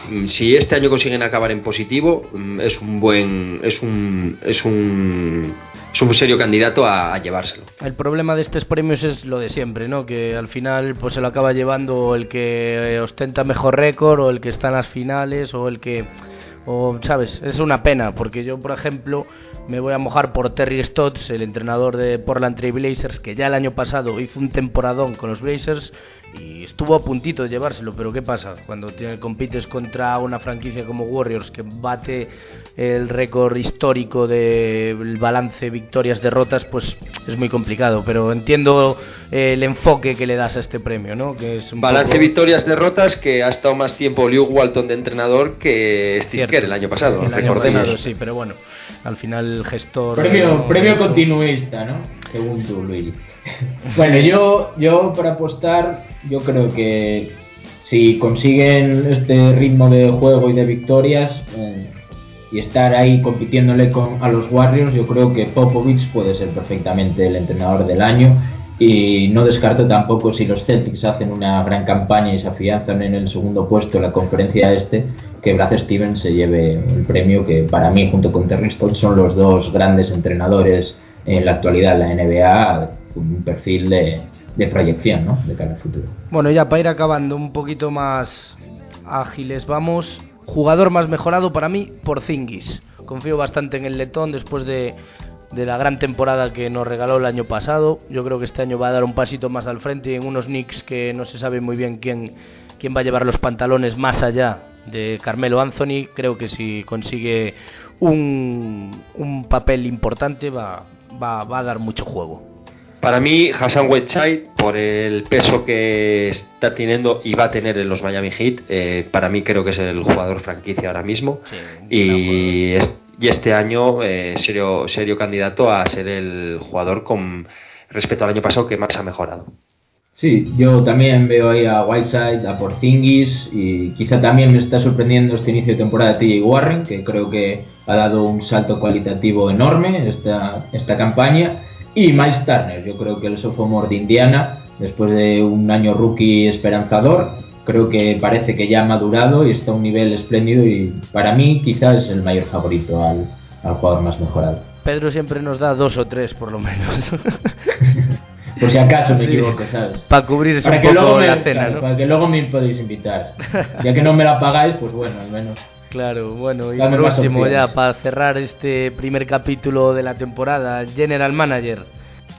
Mm, si este año consiguen acabar en positivo, mm, es un buen, es un, es un, es un serio candidato a, llevárselo. El problema de estos premios es lo de siempre, ¿no? Que al final pues se lo acaba llevando el que ostenta mejor récord o el que está en las finales o el que, o sabes, es una pena porque yo por ejemplo me voy a mojar por Terry Stotts, el entrenador de Portland Trail Blazers, que ya el año pasado hizo un temporadón con los Blazers y estuvo a puntito de llevárselo, pero ¿qué pasa? Cuando compites contra una franquicia como Warriors que bate el récord histórico del balance victorias-derrotas, pues es muy complicado, pero entiendo el enfoque que le das a este premio, ¿no? Que es balance victorias-derrotas que ha estado más tiempo Liu Walton de entrenador que Steve Kerr el año pasado, el año pasado, sí, pero bueno, al final el gestor... Premio, premio continuista, ¿no? Según tú, Luis. *laughs* bueno, yo, yo para apostar, yo creo que si consiguen este ritmo de juego y de victorias eh, y estar ahí compitiéndole con, a los Warriors, yo creo que Popovich puede ser perfectamente el entrenador del año. Y no descarto tampoco si los Celtics hacen una gran campaña y se afianzan en el segundo puesto en la conferencia este, que Brad Stevens se lleve el premio que para mí junto con Terry Stotts son los dos grandes entrenadores en la actualidad la NBA un perfil de, proyección ¿no? de cara al futuro. Bueno, ya para ir acabando un poquito más ágiles, vamos. Jugador más mejorado para mí, por Zingis. Confío bastante en el letón después de, la gran temporada que nos regaló el año pasado. Yo creo que este año va a dar un pasito más al frente en unos Knicks que no se sabe muy bien quién, va a llevar los pantalones más allá de Carmelo Anthony. Creo que si consigue un, papel importante va a dar mucho juego. Para mí, Hassan Whiteside, por el peso que está teniendo y va a tener en los Miami Heat, eh, para mí creo que es el jugador franquicia ahora mismo. y, este año, eh, serio, serio candidato a ser el jugador con respecto al año pasado que más ha mejorado. Sí, yo también veo ahí a Whiteside, a Porzingis y quizá también me está sorprendiendo este inicio de temporada de TJ Warren, que creo que ha dado un salto cualitativo enorme esta, esta campaña y Miles Turner, yo creo que el sophomore de Indiana, después de un año rookie esperanzador, creo que parece que ya ha madurado y está a un nivel espléndido y para mí quizás es el mayor favorito al, al jugador más mejorado. Pedro siempre nos da dos o tres por lo menos. *laughs* por si acaso me equivoco, ¿sabes? Para cubrirse para un que poco luego me, la cena, claro, ¿no? Para que luego me podéis invitar. *laughs* Ya que no me la pagáis, pues bueno, al menos. Claro, bueno, y Dame por último ya, para cerrar este primer capítulo de la temporada, General Manager.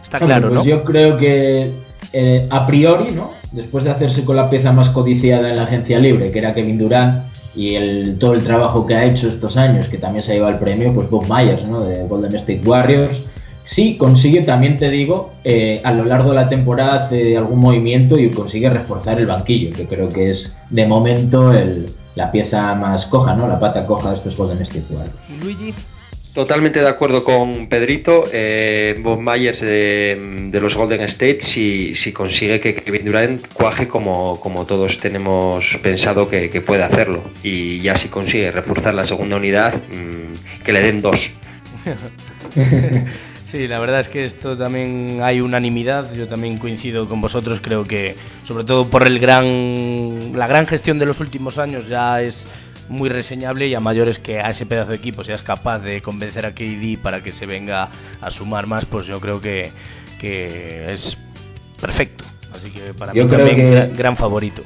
Está Hombre, claro, pues ¿no? yo creo que eh, a priori, ¿no? Después de hacerse con la pieza más codiciada en la agencia libre, que era Kevin Durant, y el, todo el trabajo que ha hecho estos años, que también se ha llevado el premio, pues Bob Myers, ¿no? De Golden State Warriors. Sí, consigue, también te digo, eh, a lo largo de la temporada hace algún movimiento y consigue reforzar el banquillo, que creo que es de momento el, la pieza más coja, ¿no? La pata coja de estos Golden State Warriors. ¿Y Luigi? Totalmente de acuerdo con Pedrito. Eh, Bob Myers de, de los Golden State si, si consigue que Kevin Durant cuaje como, como todos tenemos pensado que, que puede hacerlo. Y ya si consigue reforzar la segunda unidad, mm, que le den dos. *laughs* Sí, la verdad es que esto también hay unanimidad. Yo también coincido con vosotros. Creo que, sobre todo por el gran, la gran gestión de los últimos años, ya es muy reseñable y a mayores que a ese pedazo de equipo seas capaz de convencer a KD para que se venga a sumar más, pues yo creo que, que es perfecto. Así que para Yo mí también que- gran, gran favorito.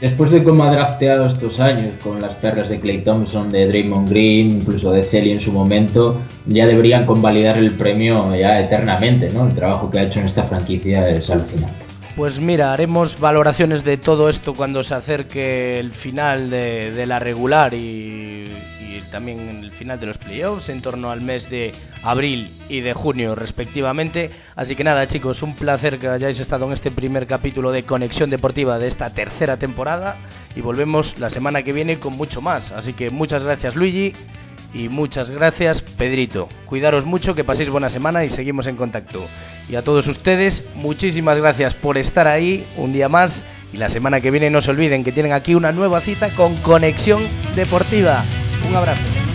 Después de cómo ha drafteado estos años, con las perlas de Clay Thompson, de Draymond Green, incluso de Celly en su momento, ya deberían convalidar el premio ya eternamente, ¿no? El trabajo que ha hecho en esta franquicia es alucinante. Pues mira, haremos valoraciones de todo esto cuando se acerque el final de, la regular y, y también el final de los playoffs en torno al mes de abril y de junio respectivamente. Así que nada chicos, un placer que hayáis estado en este primer capítulo de Conexión Deportiva de esta tercera temporada y volvemos la semana que viene con mucho más. Así que muchas gracias Luigi y muchas gracias Pedrito. Cuidaros mucho, que paséis buena semana y seguimos en contacto. Y a todos ustedes, muchísimas gracias por estar ahí un día más. Y la semana que viene no se olviden que tienen aquí una nueva cita con Conexión Deportiva. Un abrazo.